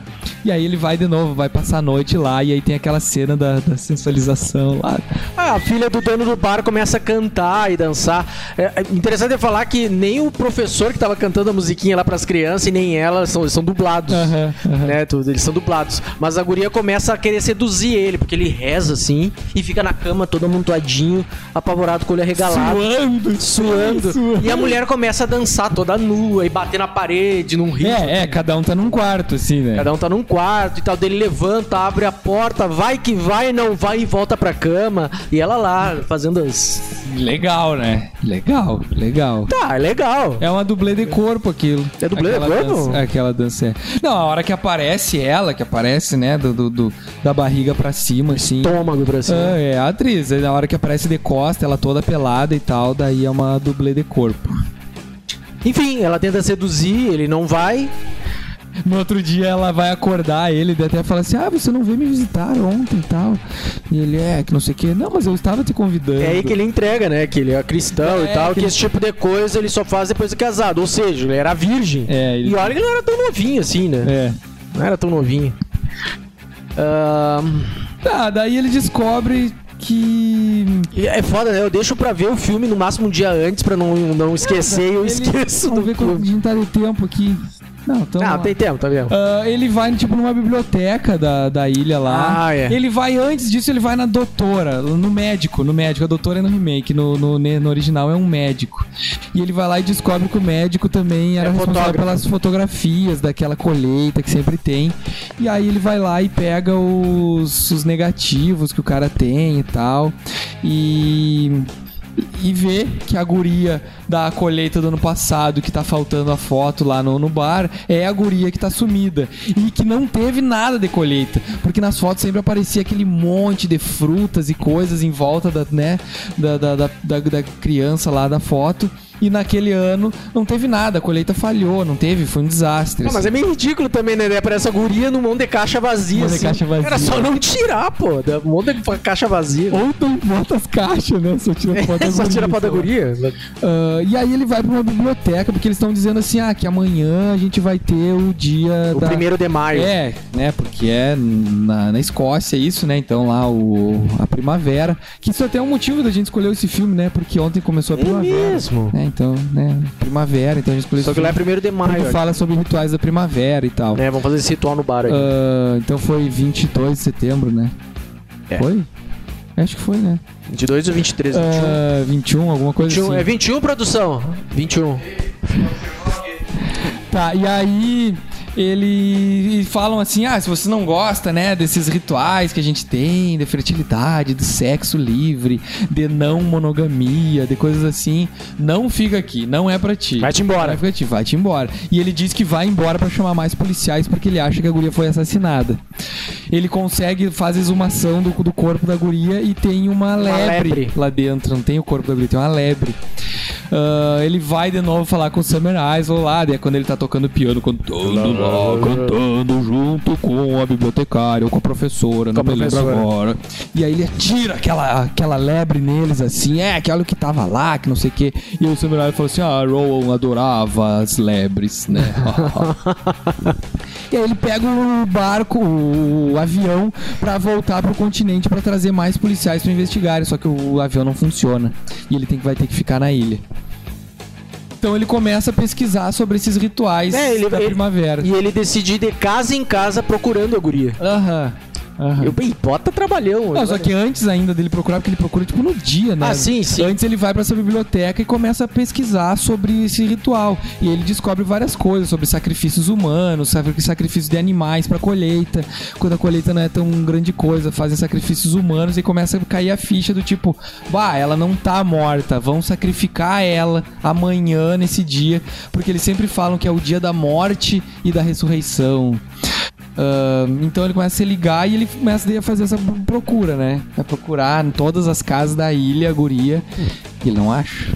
E aí ele vai de novo, vai passar a noite lá, e aí tem aquela cena da, da sensualização lá. Ah, a filha do dono do bar começa a cantar e dançar. É, é interessante é falar que nem o professor que tava cantando a musiquinha lá pras crianças e nem ela são, são dublados. Aham, aham. Né, tudo, eles são dublados. Mas a guria começa a querer seduzir ele, porque ele reza assim e fica na cama todo amontoadinho, apavorado com o olho arregalado. Suando, Suando. Suando. E a mulher começa a dançar toda nua e bater na parede, num ritmo. É, é, cada um tá num quarto, assim, né? Cada um tá num quarto e tal, dele levanta, abre a porta, vai que vai, não vai e volta pra cama. E ela lá, fazendo as. Legal, né? Legal, legal. Tá, é legal. É uma dublê de corpo aquilo. É dublê de Aquela corpo? Dança, aquela dança é. Não, a hora que aparece ela, que aparece, né, do, do- do- da barriga pra cima, assim. Estômago pra cima. Ah, é, a atriz. Na hora que aparece de costa, ela toda pelada e tal, daí é uma dublê de corpo. Enfim, ela tenta seduzir, ele não vai. No outro dia ela vai acordar ele e até fala assim: Ah, você não veio me visitar ontem e tal. E ele é, que não sei o que. Não, mas eu estava te convidando. É aí que ele entrega, né? Que ele é cristão É, e tal, que ele- esse tipo de coisa ele só faz depois de casado. Ou seja, ele era virgem. É, ele- E olha que ele não era tão novinho assim, né? É. Não era tão novinho. Ahn, Tá, daí ele descobre que. é foda, né? Eu deixo pra ver o filme no máximo um dia antes pra não, não esquecer e eu Ele- esqueço Vamos do ver quanto a gente tá de tempo aqui. Não, então. Ah, tem tempo, tá vendo? Ah, ele vai, tipo, numa biblioteca da, da ilha lá. Ah, é. Ele vai, antes disso, ele vai na doutora, no médico, no médico. A doutora é no remake, no, no, no original é um médico. E ele vai lá e descobre que o médico também era É responsável fotógrafo. pelas fotografias daquela colheita que sempre tem. E aí ele vai lá e pega os, os negativos que o cara tem e tal. E e vê que a guria da colheita do ano passado, que tá faltando a foto lá no, no bar, é a guria que tá sumida. E que não teve nada de colheita. Porque nas fotos sempre aparecia aquele monte de frutas e coisas em volta da, né, da, da, da, da- da criança lá da foto. E naquele ano não teve nada, a colheita falhou, não teve, foi um desastre. Mas assim. é meio ridículo também, né? Parece essa guria num monte de caixa vazia. De assim. caixa vazia. Era só não tirar, pô. Um monte de caixa vazia. Ou não bota as caixas, né? Só tira foto <laughs> É, da só tira guria, foto da guria. Ah, e aí ele vai pra uma biblioteca, porque eles estão dizendo assim, ah, que amanhã a gente vai ter o dia O da... primeiro de maio. É, né, porque é na, na Escócia isso, né, então lá o, a primavera, que isso até é um motivo da gente escolher esse filme, né, porque ontem começou a É primavera. mesmo. Né, então, né, primavera, então a gente escolheu Só que lá é primeiro de maio. fala sobre rituais da primavera e tal. É, vamos fazer esse ritual no bar aqui. Ah, então foi 22 de setembro, né? É. Foi? Acho que foi, né? 22 ou 23? 21. Ah, 21, alguma coisa 21. assim. É 21, produção? 21. Tá, e aí eles falam assim: ah, se você não gosta, né, desses rituais que a gente tem, de fertilidade, de sexo livre, de não monogamia, de coisas assim, não fica aqui, não é pra ti. Vai-te embora. Vai pra ti, vai-te embora. E ele diz que vai embora pra chamar mais policiais porque ele acha que a guria foi assassinada. Ele consegue, faz exumação do, do corpo da guria e tem uma lebre, lebre. lá dentro. Não tem o corpo da guria, tem uma lebre. Ah, ele vai de novo falar com o Summer Isle lá, daí é quando ele tá tocando piano, cantando lá, cantando junto com a bibliotecária ou com a professora, não Com a me lembro agora. E aí ele atira aquela, aquela lebre neles, assim, é, que olha o que tava lá, que não sei o quê. E o Summer Isle falou assim, ah, Rowan adorava as lebres, né? <laughs> E aí ele pega o barco, o avião, pra voltar pro continente pra trazer mais policiais pra investigarem. Só que o avião não funciona. E ele tem que, vai ter que ficar na ilha. Então ele começa a pesquisar sobre esses rituais É, ele- da ele- primavera. E ele decide ir de casa em casa procurando a guria. Aham. Aham. Eu, Ih, bota trabalhão. Não, só que antes ainda dele procurar, porque ele procura tipo no dia, né? Ah, sim, sim. Antes ele vai pra essa biblioteca e começa a pesquisar sobre esse ritual. E ele descobre várias coisas sobre sacrifícios humanos, sabe, sacrifícios de animais pra colheita. Quando a colheita não é tão grande coisa, fazem sacrifícios humanos e começa a cair a ficha do tipo, bah, ela não tá morta, vão sacrificar ela amanhã nesse dia, porque eles sempre falam que é o dia da morte e da ressurreição. Ah, então ele começa a se ligar e ele começa a fazer essa procura, né? A procurar em todas as casas da ilha a guria. E ele não acha.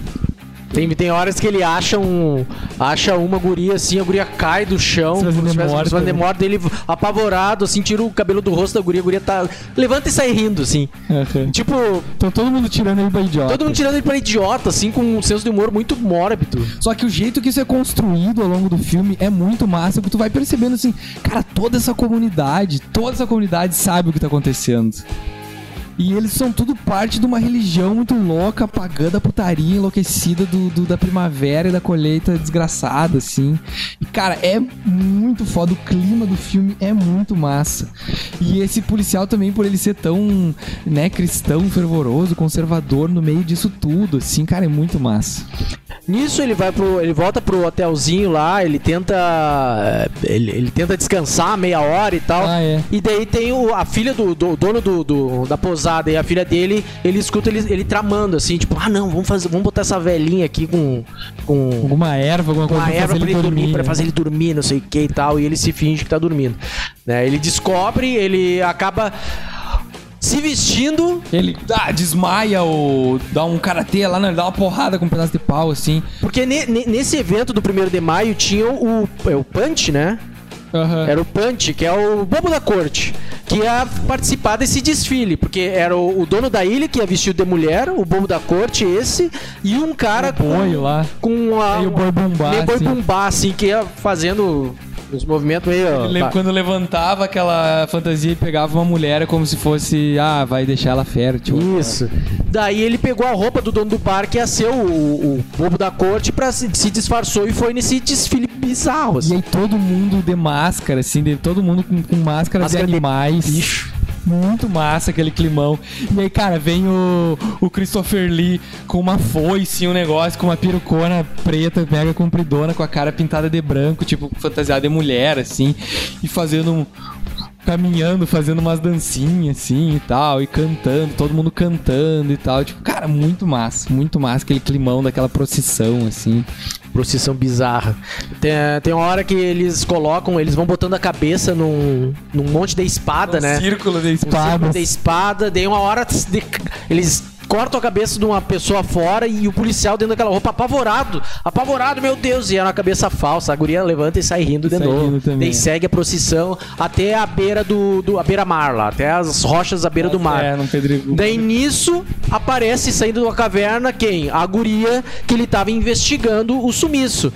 Tem, tem horas que ele acha um. Acha uma guria assim, a guria cai do chão, Se fazendo como se tivesse- morta, se fazendo né? morta, ele apavorado, assim, tira o cabelo do rosto da guria, a guria tá. Levanta e sai rindo, assim. Tipo, Então todo mundo tirando ele pra idiota. todo mundo tirando ele pra idiota, assim, com um senso de humor muito mórbido. Só que o jeito que isso é construído ao longo do filme é muito massa, porque tu vai percebendo assim, cara, toda essa comunidade, toda essa comunidade sabe o que tá acontecendo. E eles são tudo parte de uma religião muito louca, a putaria enlouquecida do, do- da primavera e da colheita desgraçada, assim. E, cara, é muito foda. O clima do filme é muito massa. E esse policial também, por ele ser tão, né, cristão, fervoroso, conservador no meio disso tudo, assim, cara, é muito massa. Nisso ele vai pro. ele volta pro hotelzinho lá, ele tenta. Ele, ele tenta descansar meia hora e tal. Ah, é. E daí tem o, a filha do, do dono do, do- da posada e a filha dele, ele escuta ele, ele tramando assim, tipo, ah não, vamos fazer, vamos botar essa velhinha aqui com. com Alguma erva, alguma coisa uma pra erva pra ele dormir, dormir. pra né? fazer ele dormir, não sei o que e tal, e ele se finge que tá dormindo. Né? Ele descobre, ele acaba se vestindo Ele ah, desmaia ou dá um karatê lá, não, ele dá uma porrada com um pedaço de pau, assim. Porque ne- ne- nesse evento do 1 de maio tinha o, é o Punch, né? Aham. Era o Punch, que é o bobo da corte, que ia participar desse desfile, porque era o, o dono da ilha que ia vestido de mulher, o bobo da corte, esse, e um cara boi com, lá. com a, Meio boi bumbá, meio boi assim. bumbá, assim, que ia fazendo os movimentos meio... Ele lembra quando levantava aquela fantasia e pegava uma mulher como se fosse, ah, vai deixar ela fértil. Isso. Daí ele pegou a roupa do dono do parque, ia ser o, o, bobo da corte, pra se, se disfarçou e foi nesse desfile bizarro, E assim. aí todo mundo de máscara, assim, de, todo mundo com, com máscaras Máscara de de animais. bicho. Muito massa aquele climão. E aí, cara, vem o, o Christopher Lee com uma foice, um negócio, com uma perucona preta, mega compridona, com a cara pintada de branco, tipo, fantasiada de mulher, assim, e fazendo um. Caminhando, fazendo umas dancinhas assim e tal, e cantando, todo mundo cantando e tal. Tipo, cara, muito massa, muito massa aquele climão daquela procissão, assim. Procissão bizarra. Tem, tem uma hora que eles colocam, eles vão botando a cabeça num, num monte de espada, né? Círculo de Um círculo espadas. de espada, daí uma hora eles cortam a cabeça de uma pessoa fora e o policial dentro daquela roupa apavorado, apavorado, meu Deus, e era uma cabeça falsa. A guria levanta e sai rindo de Sai novo. rindo. Daí segue a procissão até a beira do, do a beira-mar lá, até as rochas à beira do mar. É, num pedregulho. Daí nisso aparece saindo da caverna quem? A guria que ele tava investigando o sumiço.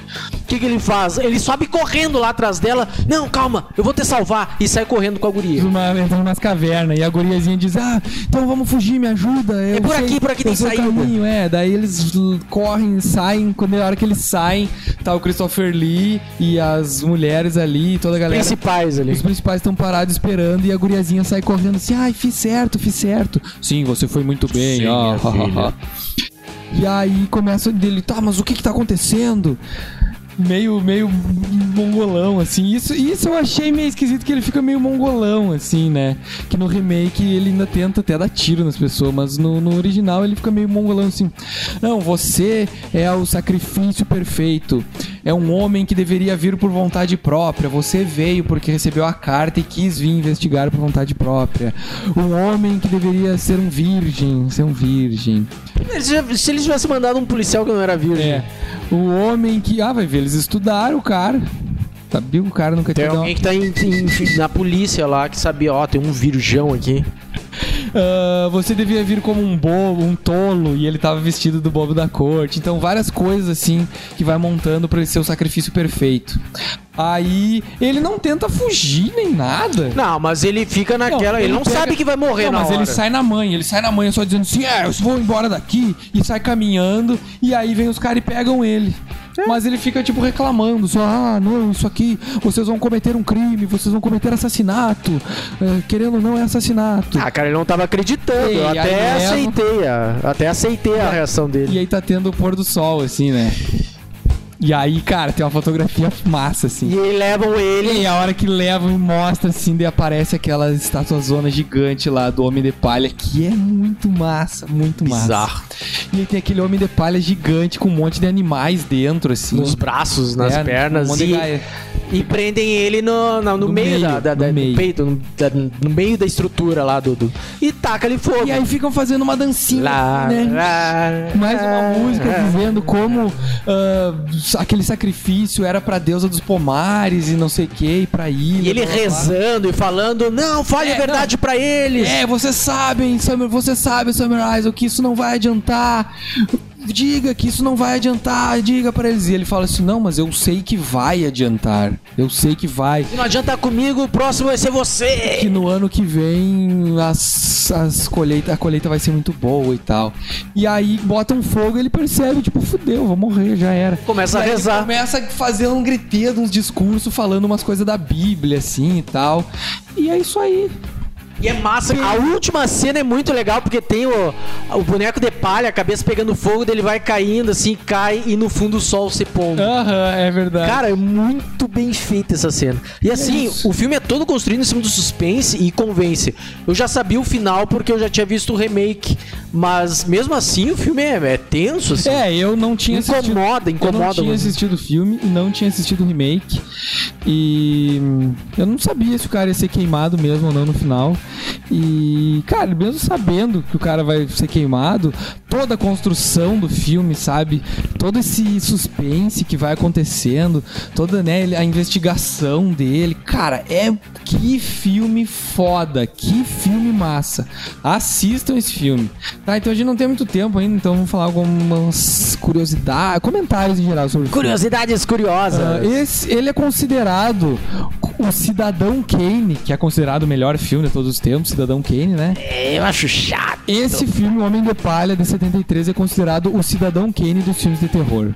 Que, que ele faz? Ele sobe correndo lá atrás dela. Não, calma, eu vou te salvar. E sai correndo com a guria. Uma, entrando nas cavernas e a guriazinha diz: Ah, então vamos fugir, me ajuda. eu É por sei- aqui, por aqui tem saída." caminho, é. Daí eles correm, saem. Quando é a hora que eles saem, tá o Christopher Lee e as mulheres ali, toda a galera. Principais ali. Os principais estão parados esperando e a guriazinha sai correndo assim: Ai, fiz certo, fiz certo. Sim, você foi muito bem. Sim, ó, minha filha. E aí começa dele, tá, mas o que que tá acontecendo? Meio, meio mongolão, assim. Isso, isso eu achei meio esquisito que ele fica meio mongolão, assim, né? Que no remake ele ainda tenta até dar tiro nas pessoas, mas no, no original ele fica meio mongolão, assim. Não, você é o sacrifício perfeito. É um homem que deveria vir por vontade própria. Você veio porque recebeu a carta e quis vir investigar por vontade própria. Um homem que deveria ser um virgem, ser um virgem. Se se eles tivessem mandado um policial que não era virgem. É. O homem que. Ah, vai ver, eles estudaram o cara. Sabia que o cara nunca Tem tinha dado. alguém que tá em- em- na polícia lá que sabia, ó, tem um virgão aqui. Ah, você devia vir como um bobo, um tolo, e ele tava vestido do bobo da corte. Então, várias coisas assim que vai montando ele ser o sacrifício perfeito. Aí ele não tenta fugir nem nada. Não, mas ele fica naquela. ele, não pega- sabe que vai morrer não, mas hora. ele sai na manhã, ele sai na manhã só dizendo assim: é, eu vou embora daqui, e sai caminhando, e aí vem os caras e pegam ele. É. Mas ele fica, tipo, reclamando, só, ah, não, isso aqui, vocês vão cometer um crime, vocês vão cometer assassinato. É, querendo ou não, é assassinato. Ah, cara, ele não tava acreditando. Eu até aceitei, a, até aceitei a reação dele. E aí tá tendo o pôr do sol, assim, né? E aí, cara, tem uma fotografia massa, assim. E aí levam ele. E a hora que levam e mostra assim, daí aparece aquela estátua zona gigante lá do Homem de Palha, que é muito massa, muito massa. Bizarro. E aí tem aquele Homem de Palha gigante com um monte de animais dentro, assim. Nos braços, nas É, pernas. um e. e prendem ele no, no, no No meio, meio, da, da- no da- do meio. peito, no, da- no meio da estrutura lá do. do- e taca ali fogo. E aí ficam fazendo uma dancinha, Lá, né? lá, Mais uma música lá. dizendo como ah, aquele sacrifício era pra deusa dos pomares e não sei o que, e pra ilha. E ele rezando e falando, não, fale É, a verdade pra eles. É, vocês sabem, Summer, você sabe, Summer o que isso não vai adiantar. Diga que isso não vai adiantar, diga pra eles. E ele fala assim: Não, mas eu sei que vai adiantar. Eu sei que vai. Se não adianta comigo, o próximo vai ser você. Que no ano que vem as, as colheita, a colheita vai ser muito boa e tal. E aí bota um fogo e ele percebe, tipo, fudeu, vou morrer, já era. Começa a rezar. Começa a fazer um gritedo, uns discursos falando umas coisas da Bíblia, assim e tal. E é isso aí. E é massa. A última cena é muito legal porque tem o, o boneco de palha, a cabeça pegando fogo, ele vai caindo assim, cai e no fundo o sol se pondo. Aham, é verdade. Cara, é muito bem feita essa cena. E assim, isso. o filme é todo construído em cima do suspense e convence. Eu já sabia o final porque eu já tinha visto o remake. Mas mesmo assim, o filme é, é tenso, assim. É, eu não tinha assistido. Incomoda, Eu incomoda. não tinha assistido o filme e não tinha assistido o remake. E hum, eu não sabia se o cara ia ser queimado mesmo ou não no final. E, cara, mesmo sabendo que o cara vai ser queimado, toda a construção do filme, sabe? Todo esse suspense que vai acontecendo, toda né, a investigação dele, cara, é que filme foda, que filme massa. Assistam esse filme. Tá, então a gente não tem muito tempo ainda, então vamos falar algumas curiosidades, comentários em geral sobre. Curiosidades curiosas. Ah, esse, ele é considerado o Cidadão Kane, que é considerado o melhor filme de todos os tempos, Cidadão Kane, né? Eu acho chato. Esse filme, O Homem de Palha, de 73, é considerado o Cidadão Kane dos filmes de terror.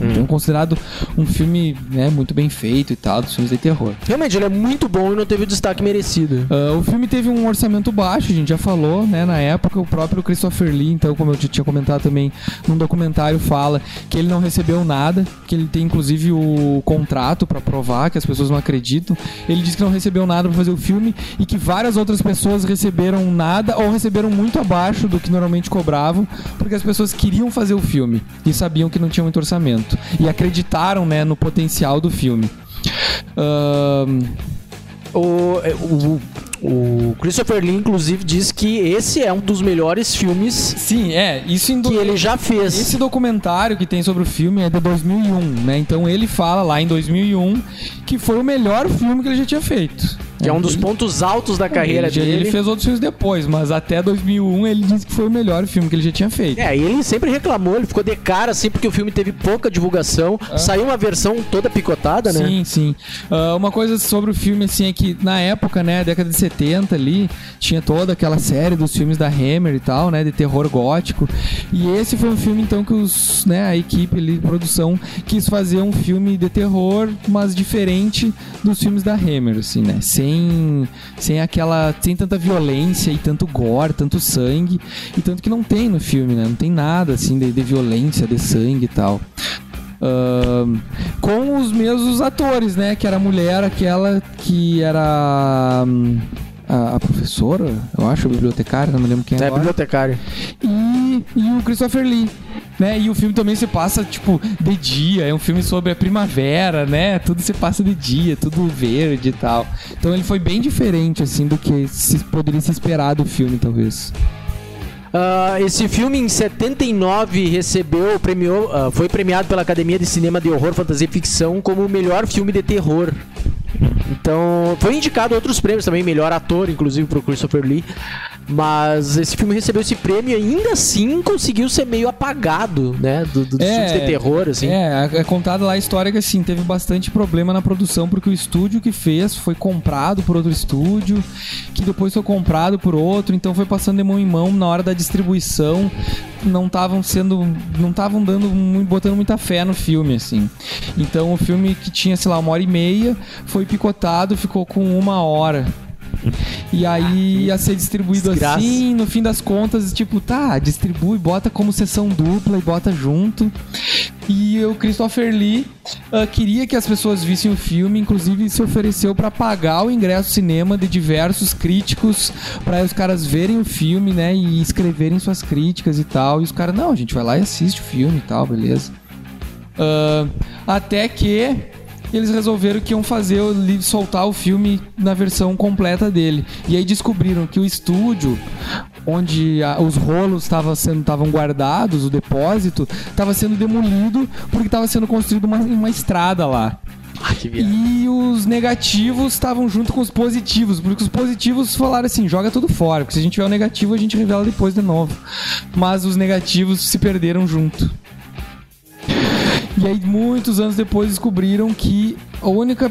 Então, considerado um filme né, muito bem feito e tal, dos filmes de terror. Realmente, ele é muito bom e não teve o destaque merecido. Ah, o filme teve um orçamento baixo, a gente já falou, né? Na época, o próprio Christopher Lee, então, como eu tinha comentado também num documentário, fala que ele não recebeu nada, que ele tem inclusive o contrato pra provar, que as pessoas não acreditam. Ele disse que não recebeu nada pra fazer o filme e que várias outras pessoas receberam nada ou receberam muito abaixo do que normalmente cobravam, porque as pessoas queriam fazer o filme e sabiam que não tinha muito orçamento e acreditaram, né, no potencial do filme. O, o, o Christopher Lee, inclusive, diz que esse é um dos melhores filmes sim, é, isso em que ele já fez. Esse documentário que tem sobre o filme é de 2001, né? Então ele fala lá em 2001 que foi o melhor filme que ele já tinha feito. Que é um dos Ele- pontos altos da carreira ele, dele. Ele fez outros filmes depois, mas até 2001 ele disse que foi o melhor filme que ele já tinha feito. É, e ele sempre reclamou, ele ficou de cara assim porque o filme teve pouca divulgação. Saiu uma versão toda picotada, né? Sim, sim. Ah, uma coisa sobre o filme, assim, é que na época, né, década de 70 ali, tinha toda aquela série dos filmes da Hammer e tal, né, de terror gótico. E esse foi um filme, então, que os, né, a equipe ali de produção quis fazer um filme de terror, mas diferente dos filmes da Hammer, assim, né, sem, sem aquela, sem tanta violência e tanto gore, tanto sangue, e tanto que não tem no filme, né, não tem nada, assim, de, de violência, de sangue e tal. Ahn, com os mesmos atores, né? Que era a mulher, aquela que era hum, a, a professora, eu acho, a bibliotecária, não me lembro quem É, agora. bibliotecário. E, e o Christopher Lee. Né? E o filme também se passa, tipo, de dia. É um filme sobre a primavera, né? Tudo se passa de dia, tudo verde e tal. Então ele foi bem diferente, assim, do que se poderia se esperar do filme, talvez. Ah, esse filme em 79 recebeu, premiou, ah, foi premiado pela Academia de Cinema de Horror, Fantasia e Ficção como o melhor filme de terror. Então, foi indicado outros prêmios também, melhor ator, inclusive pro Christopher Lee. Mas esse filme recebeu esse prêmio e ainda assim conseguiu ser meio apagado, né? Do, do, dos filmes de terror, assim. É, é contada lá a história que assim, teve bastante problema na produção, porque o estúdio que fez foi comprado por outro estúdio, que depois foi comprado por outro, então foi passando de mão em mão na hora da distribuição. Não estavam sendo. não estavam dando botando muita fé no filme, assim. Então o filme que tinha, sei lá, uma hora e meia, foi picotado, ficou com uma hora. E aí ia ser distribuído Desgraça. assim, no fim das contas, tipo, tá, distribui, bota como sessão dupla e bota junto. E o Christopher Lee ah, queria que as pessoas vissem o filme, inclusive se ofereceu para pagar o ingresso cinema de diversos críticos para os caras verem o filme, né, e escreverem suas críticas e tal. E os caras, não, a gente vai lá e assiste o filme e tal, beleza. Ah, até que eles resolveram que iam fazer soltar o filme na versão completa dele. E aí descobriram que o estúdio onde a- os rolos estavam sendo estavam guardados, o depósito estava sendo demolido porque estava sendo construída uma, uma estrada lá. Ah. E os negativos estavam junto com os positivos, porque os positivos falaram assim: joga tudo fora, porque se a gente tiver o negativo, a gente revela depois de novo. Mas os negativos se perderam junto. E aí, muitos anos depois, descobriram que a única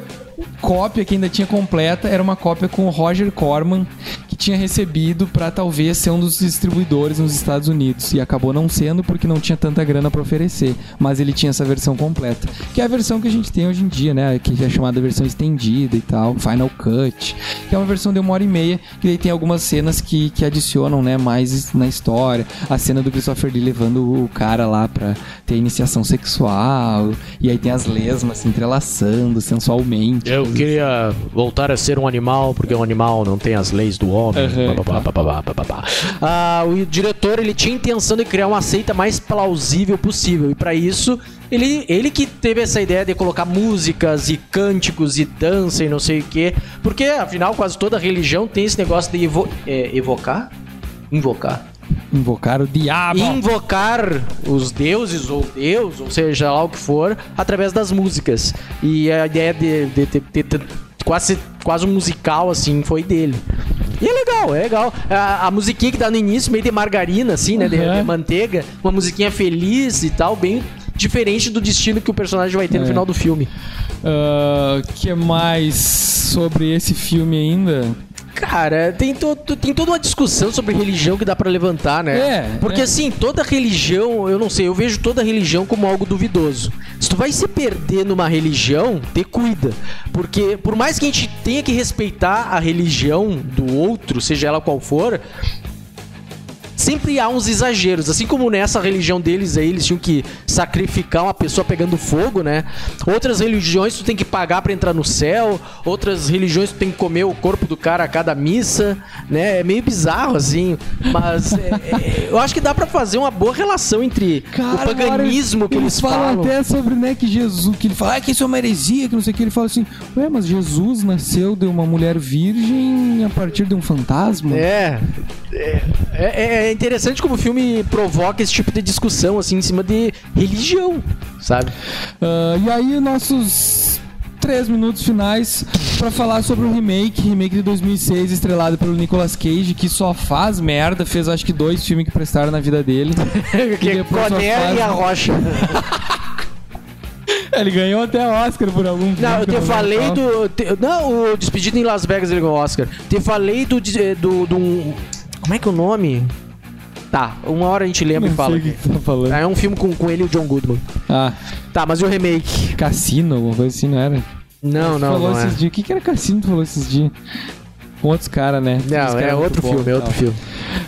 cópia que ainda tinha completa era uma cópia com o Roger Corman, que tinha recebido para talvez ser um dos distribuidores nos Estados Unidos. E acabou não sendo porque não tinha tanta grana para oferecer. Mas ele tinha essa versão completa. Que é a versão que a gente tem hoje em dia, né? Que é chamada versão estendida e tal, Final Cut. Que é uma versão de uma hora e meia, que daí tem algumas cenas que, que adicionam, né, mais na história. A cena do Christopher Lee levando o cara lá pra ter iniciação sexual. E aí tem as lesmas se entrelaçando sensualmente. Eu queria voltar a ser um animal, porque um animal não tem as leis do homem. Bababá. Ah, o diretor ele tinha a intenção de criar uma seita mais plausível possível. E para isso, ele, ele que teve essa ideia de colocar músicas e cânticos e dança e não sei o quê. Porque, afinal, quase toda religião tem esse negócio de evo- é, evocar? Invocar. Invocar o diabo. Invocar os deuses ou Deus, ou seja lá o que for, através das músicas. E a ideia de, de, de- de- de- quase, quase um musical assim foi dele. E é legal, é legal. A, a musiquinha que dá no início, meio de margarina, assim, né? De, Uhum. de manteiga, uma musiquinha feliz e tal, bem diferente do destino que o personagem vai ter no É. final do filme. Ah, que mais sobre esse filme ainda? Cara, tem, to, tem toda uma discussão sobre religião que dá pra levantar, né? É, Porque é. assim, toda religião, eu não sei, eu vejo toda religião como algo duvidoso. Se tu vai se perder numa religião, te cuida. Porque por mais que a gente tenha que respeitar a religião do outro, seja ela qual for, sempre há uns exageros. Assim como nessa religião deles aí, eles tinham que sacrificar uma pessoa pegando fogo, né? Outras religiões tu tem que pagar pra entrar no céu. Outras religiões tu tem que comer o corpo do cara a cada missa, né? É meio bizarro, assim. Mas é, é, eu acho que dá pra fazer uma boa relação entre o paganismo que eles, falam. até sobre, né, que Jesus, que ele fala, ah, que isso é uma heresia, que não sei o que, ele fala assim, ué, mas Jesus nasceu de uma mulher virgem a partir de um fantasma? É, é, é, é interessante como o filme provoca esse tipo de discussão, assim, em cima de religião, sabe? Ah, e aí, nossos três minutos finais pra falar sobre o remake, remake de 2006, estrelado pelo Nicolas Cage, que só faz merda, fez acho que dois filmes que prestaram na vida dele. <laughs> que Conner faz- e a Rocha. <laughs> Ele ganhou até Oscar por algum filme. Não, eu te falei qual. do. te- não, o Despedido em Las Vegas ele ganhou Oscar. Te falei do. do, do como é que é o nome? Tá, uma hora a gente lembra Não e fala. sei o que tá falando. É um filme com, com ele e o John Goodman. Ah, Tá, mas e o remake? Cassino, alguma coisa assim, não era? Não, Tu não, falou não é. esses dias. O que, que era Cassino que tu falou esses dias? Com outros caras, né? Não, era é muito outro bom filme, é outro filme.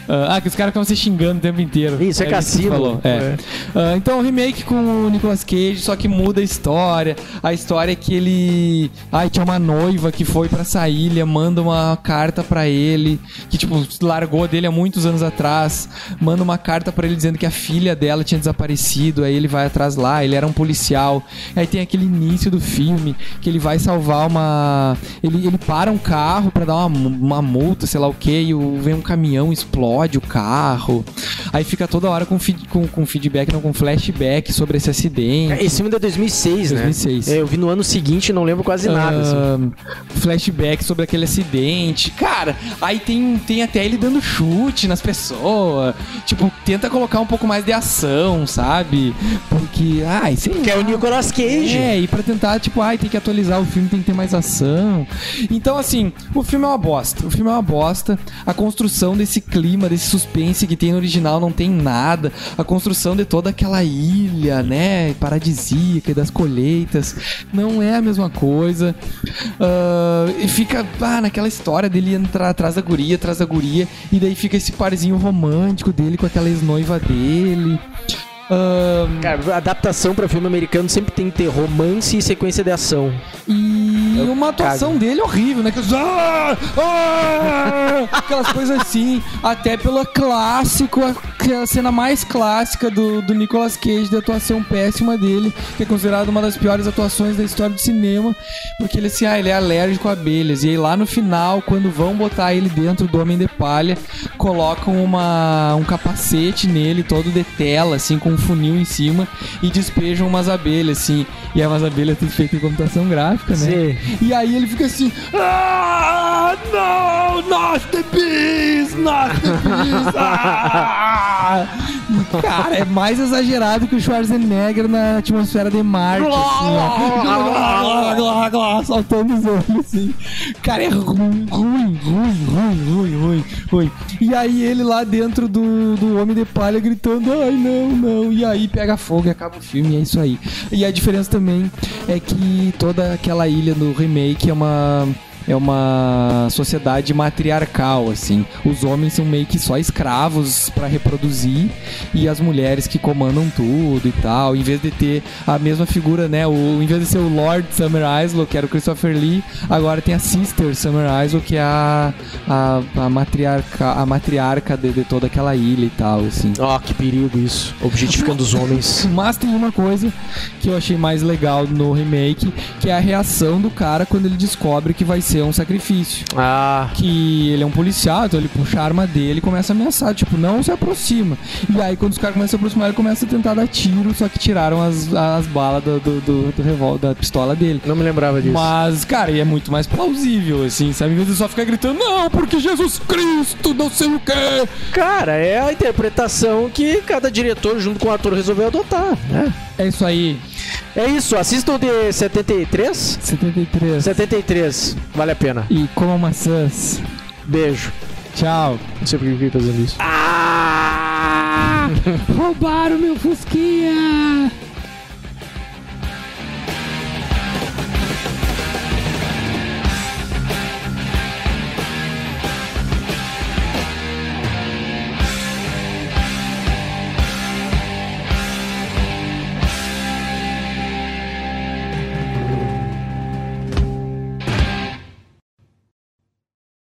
Ah, ah, que os caras ficam se xingando o tempo inteiro. Isso, é tu Cassino. falou, É. É. Ah, então, o remake com o Nicolas Cage, só que muda a história. A história é que ele. Ai, tinha uma noiva que foi pra essa ilha, manda uma carta pra ele, que, tipo, largou dele há muitos anos atrás. Manda uma carta pra ele dizendo que a filha dela tinha desaparecido. Aí ele vai atrás lá, ele era um policial. Aí tem aquele início do filme que ele vai salvar uma. Ele, ele para um carro pra dar uma, uma multa, sei lá o que, e o- vem um caminhão, explode o carro. Aí fica toda hora com, feed- com, com feedback, não, com flashback sobre esse acidente. Esse filme é de 2006, 2006. né? É, Eu vi no ano seguinte e não lembro quase nada. assim. Ahn, flashback sobre aquele acidente. Cara, aí tem, tem até ele dando chute nas pessoas. Tipo, tenta colocar um pouco mais de ação, sabe? Porque, ai, sei Que é o. Nicolas Cage. É, e pra tentar, tipo, ai, tem que atualizar o filme, tem que ter mais ação. Então, assim, o filme é uma bosta. O filme é uma bosta. A construção desse clima, desse suspense que tem no original não tem nada. A construção de toda aquela ilha, né, paradisíaca e das colheitas, não é a mesma coisa. Ah, e fica, ah, naquela história dele entrar atrás da guria, atrás da guria, e daí fica esse parzinho romântico dele com aquela ex-noiva dele. Ah, Cara, adaptação pra filme americano sempre tem que ter romance e sequência de ação. E Eu uma atuação dele horrível, né? Aquelas, ah, ah, aquelas coisas assim. Até pela clássico, a cena mais clássica do, do Nicolas Cage, de atuação péssima dele, que é considerada uma das piores atuações da história do cinema, porque ele assim, ah, ele é alérgico a abelhas. E aí lá no final, quando vão botar ele dentro do Homem de Palha, colocam uma, um capacete nele, todo de tela, assim, com um funil em cima, e despejam umas abelhas, assim. E é umas abelhas tudo feito em computação gráfica, né? Sim. E aí ele fica assim, ah, não, not the bees, not the bees, <laughs> ah. Cara, é mais exagerado que o Schwarzenegger na atmosfera de Marte, assim. Saltando os olhos, assim. Cara, é ruim, ruim, ruim, ruim, ruim, ruim, ruim. E aí ele lá dentro do, do Homem de Palha gritando, ai, não, não. E aí pega fogo e acaba o filme, e é isso aí. E a diferença também é que toda aquela ilha no remake é uma é uma sociedade matriarcal, assim. Os homens são meio que só escravos pra reproduzir e as mulheres que comandam tudo e tal. Em vez de ter a mesma figura, né? O, em vez de ser o Lord Summer Isle, que era o Christopher Lee, agora tem a Sister Summer Isle, que é a, a, a matriarca, a matriarca de, de toda aquela ilha e tal, assim. Ó, que perigo isso. Objetificando os homens. <laughs> Mas tem uma coisa que eu achei mais legal no remake, que é a reação do cara quando ele descobre que vai ser um sacrifício. Ah, Que ele é um policial, então ele puxa a arma dele e começa a ameaçar, tipo, não se aproxima. E aí quando os caras começam a se aproximar, ele começa a tentar dar tiro, só que tiraram as, as balas do, do, do, do revólver, da pistola dele. não me lembrava disso. Mas, cara, e é muito mais plausível, assim, sabe? Em vez de só ficar gritando, não, porque Jesus Cristo, não sei o quê. Cara, é a interpretação que cada diretor junto com o ator resolveu adotar, né? É isso aí. É isso, assistam o de 73? 73. 73, vale a pena. E coma maçãs. Beijo. Tchau. Não sei por que eu fiquei fazendo isso. <laughs> Roubaram meu Fusquinha!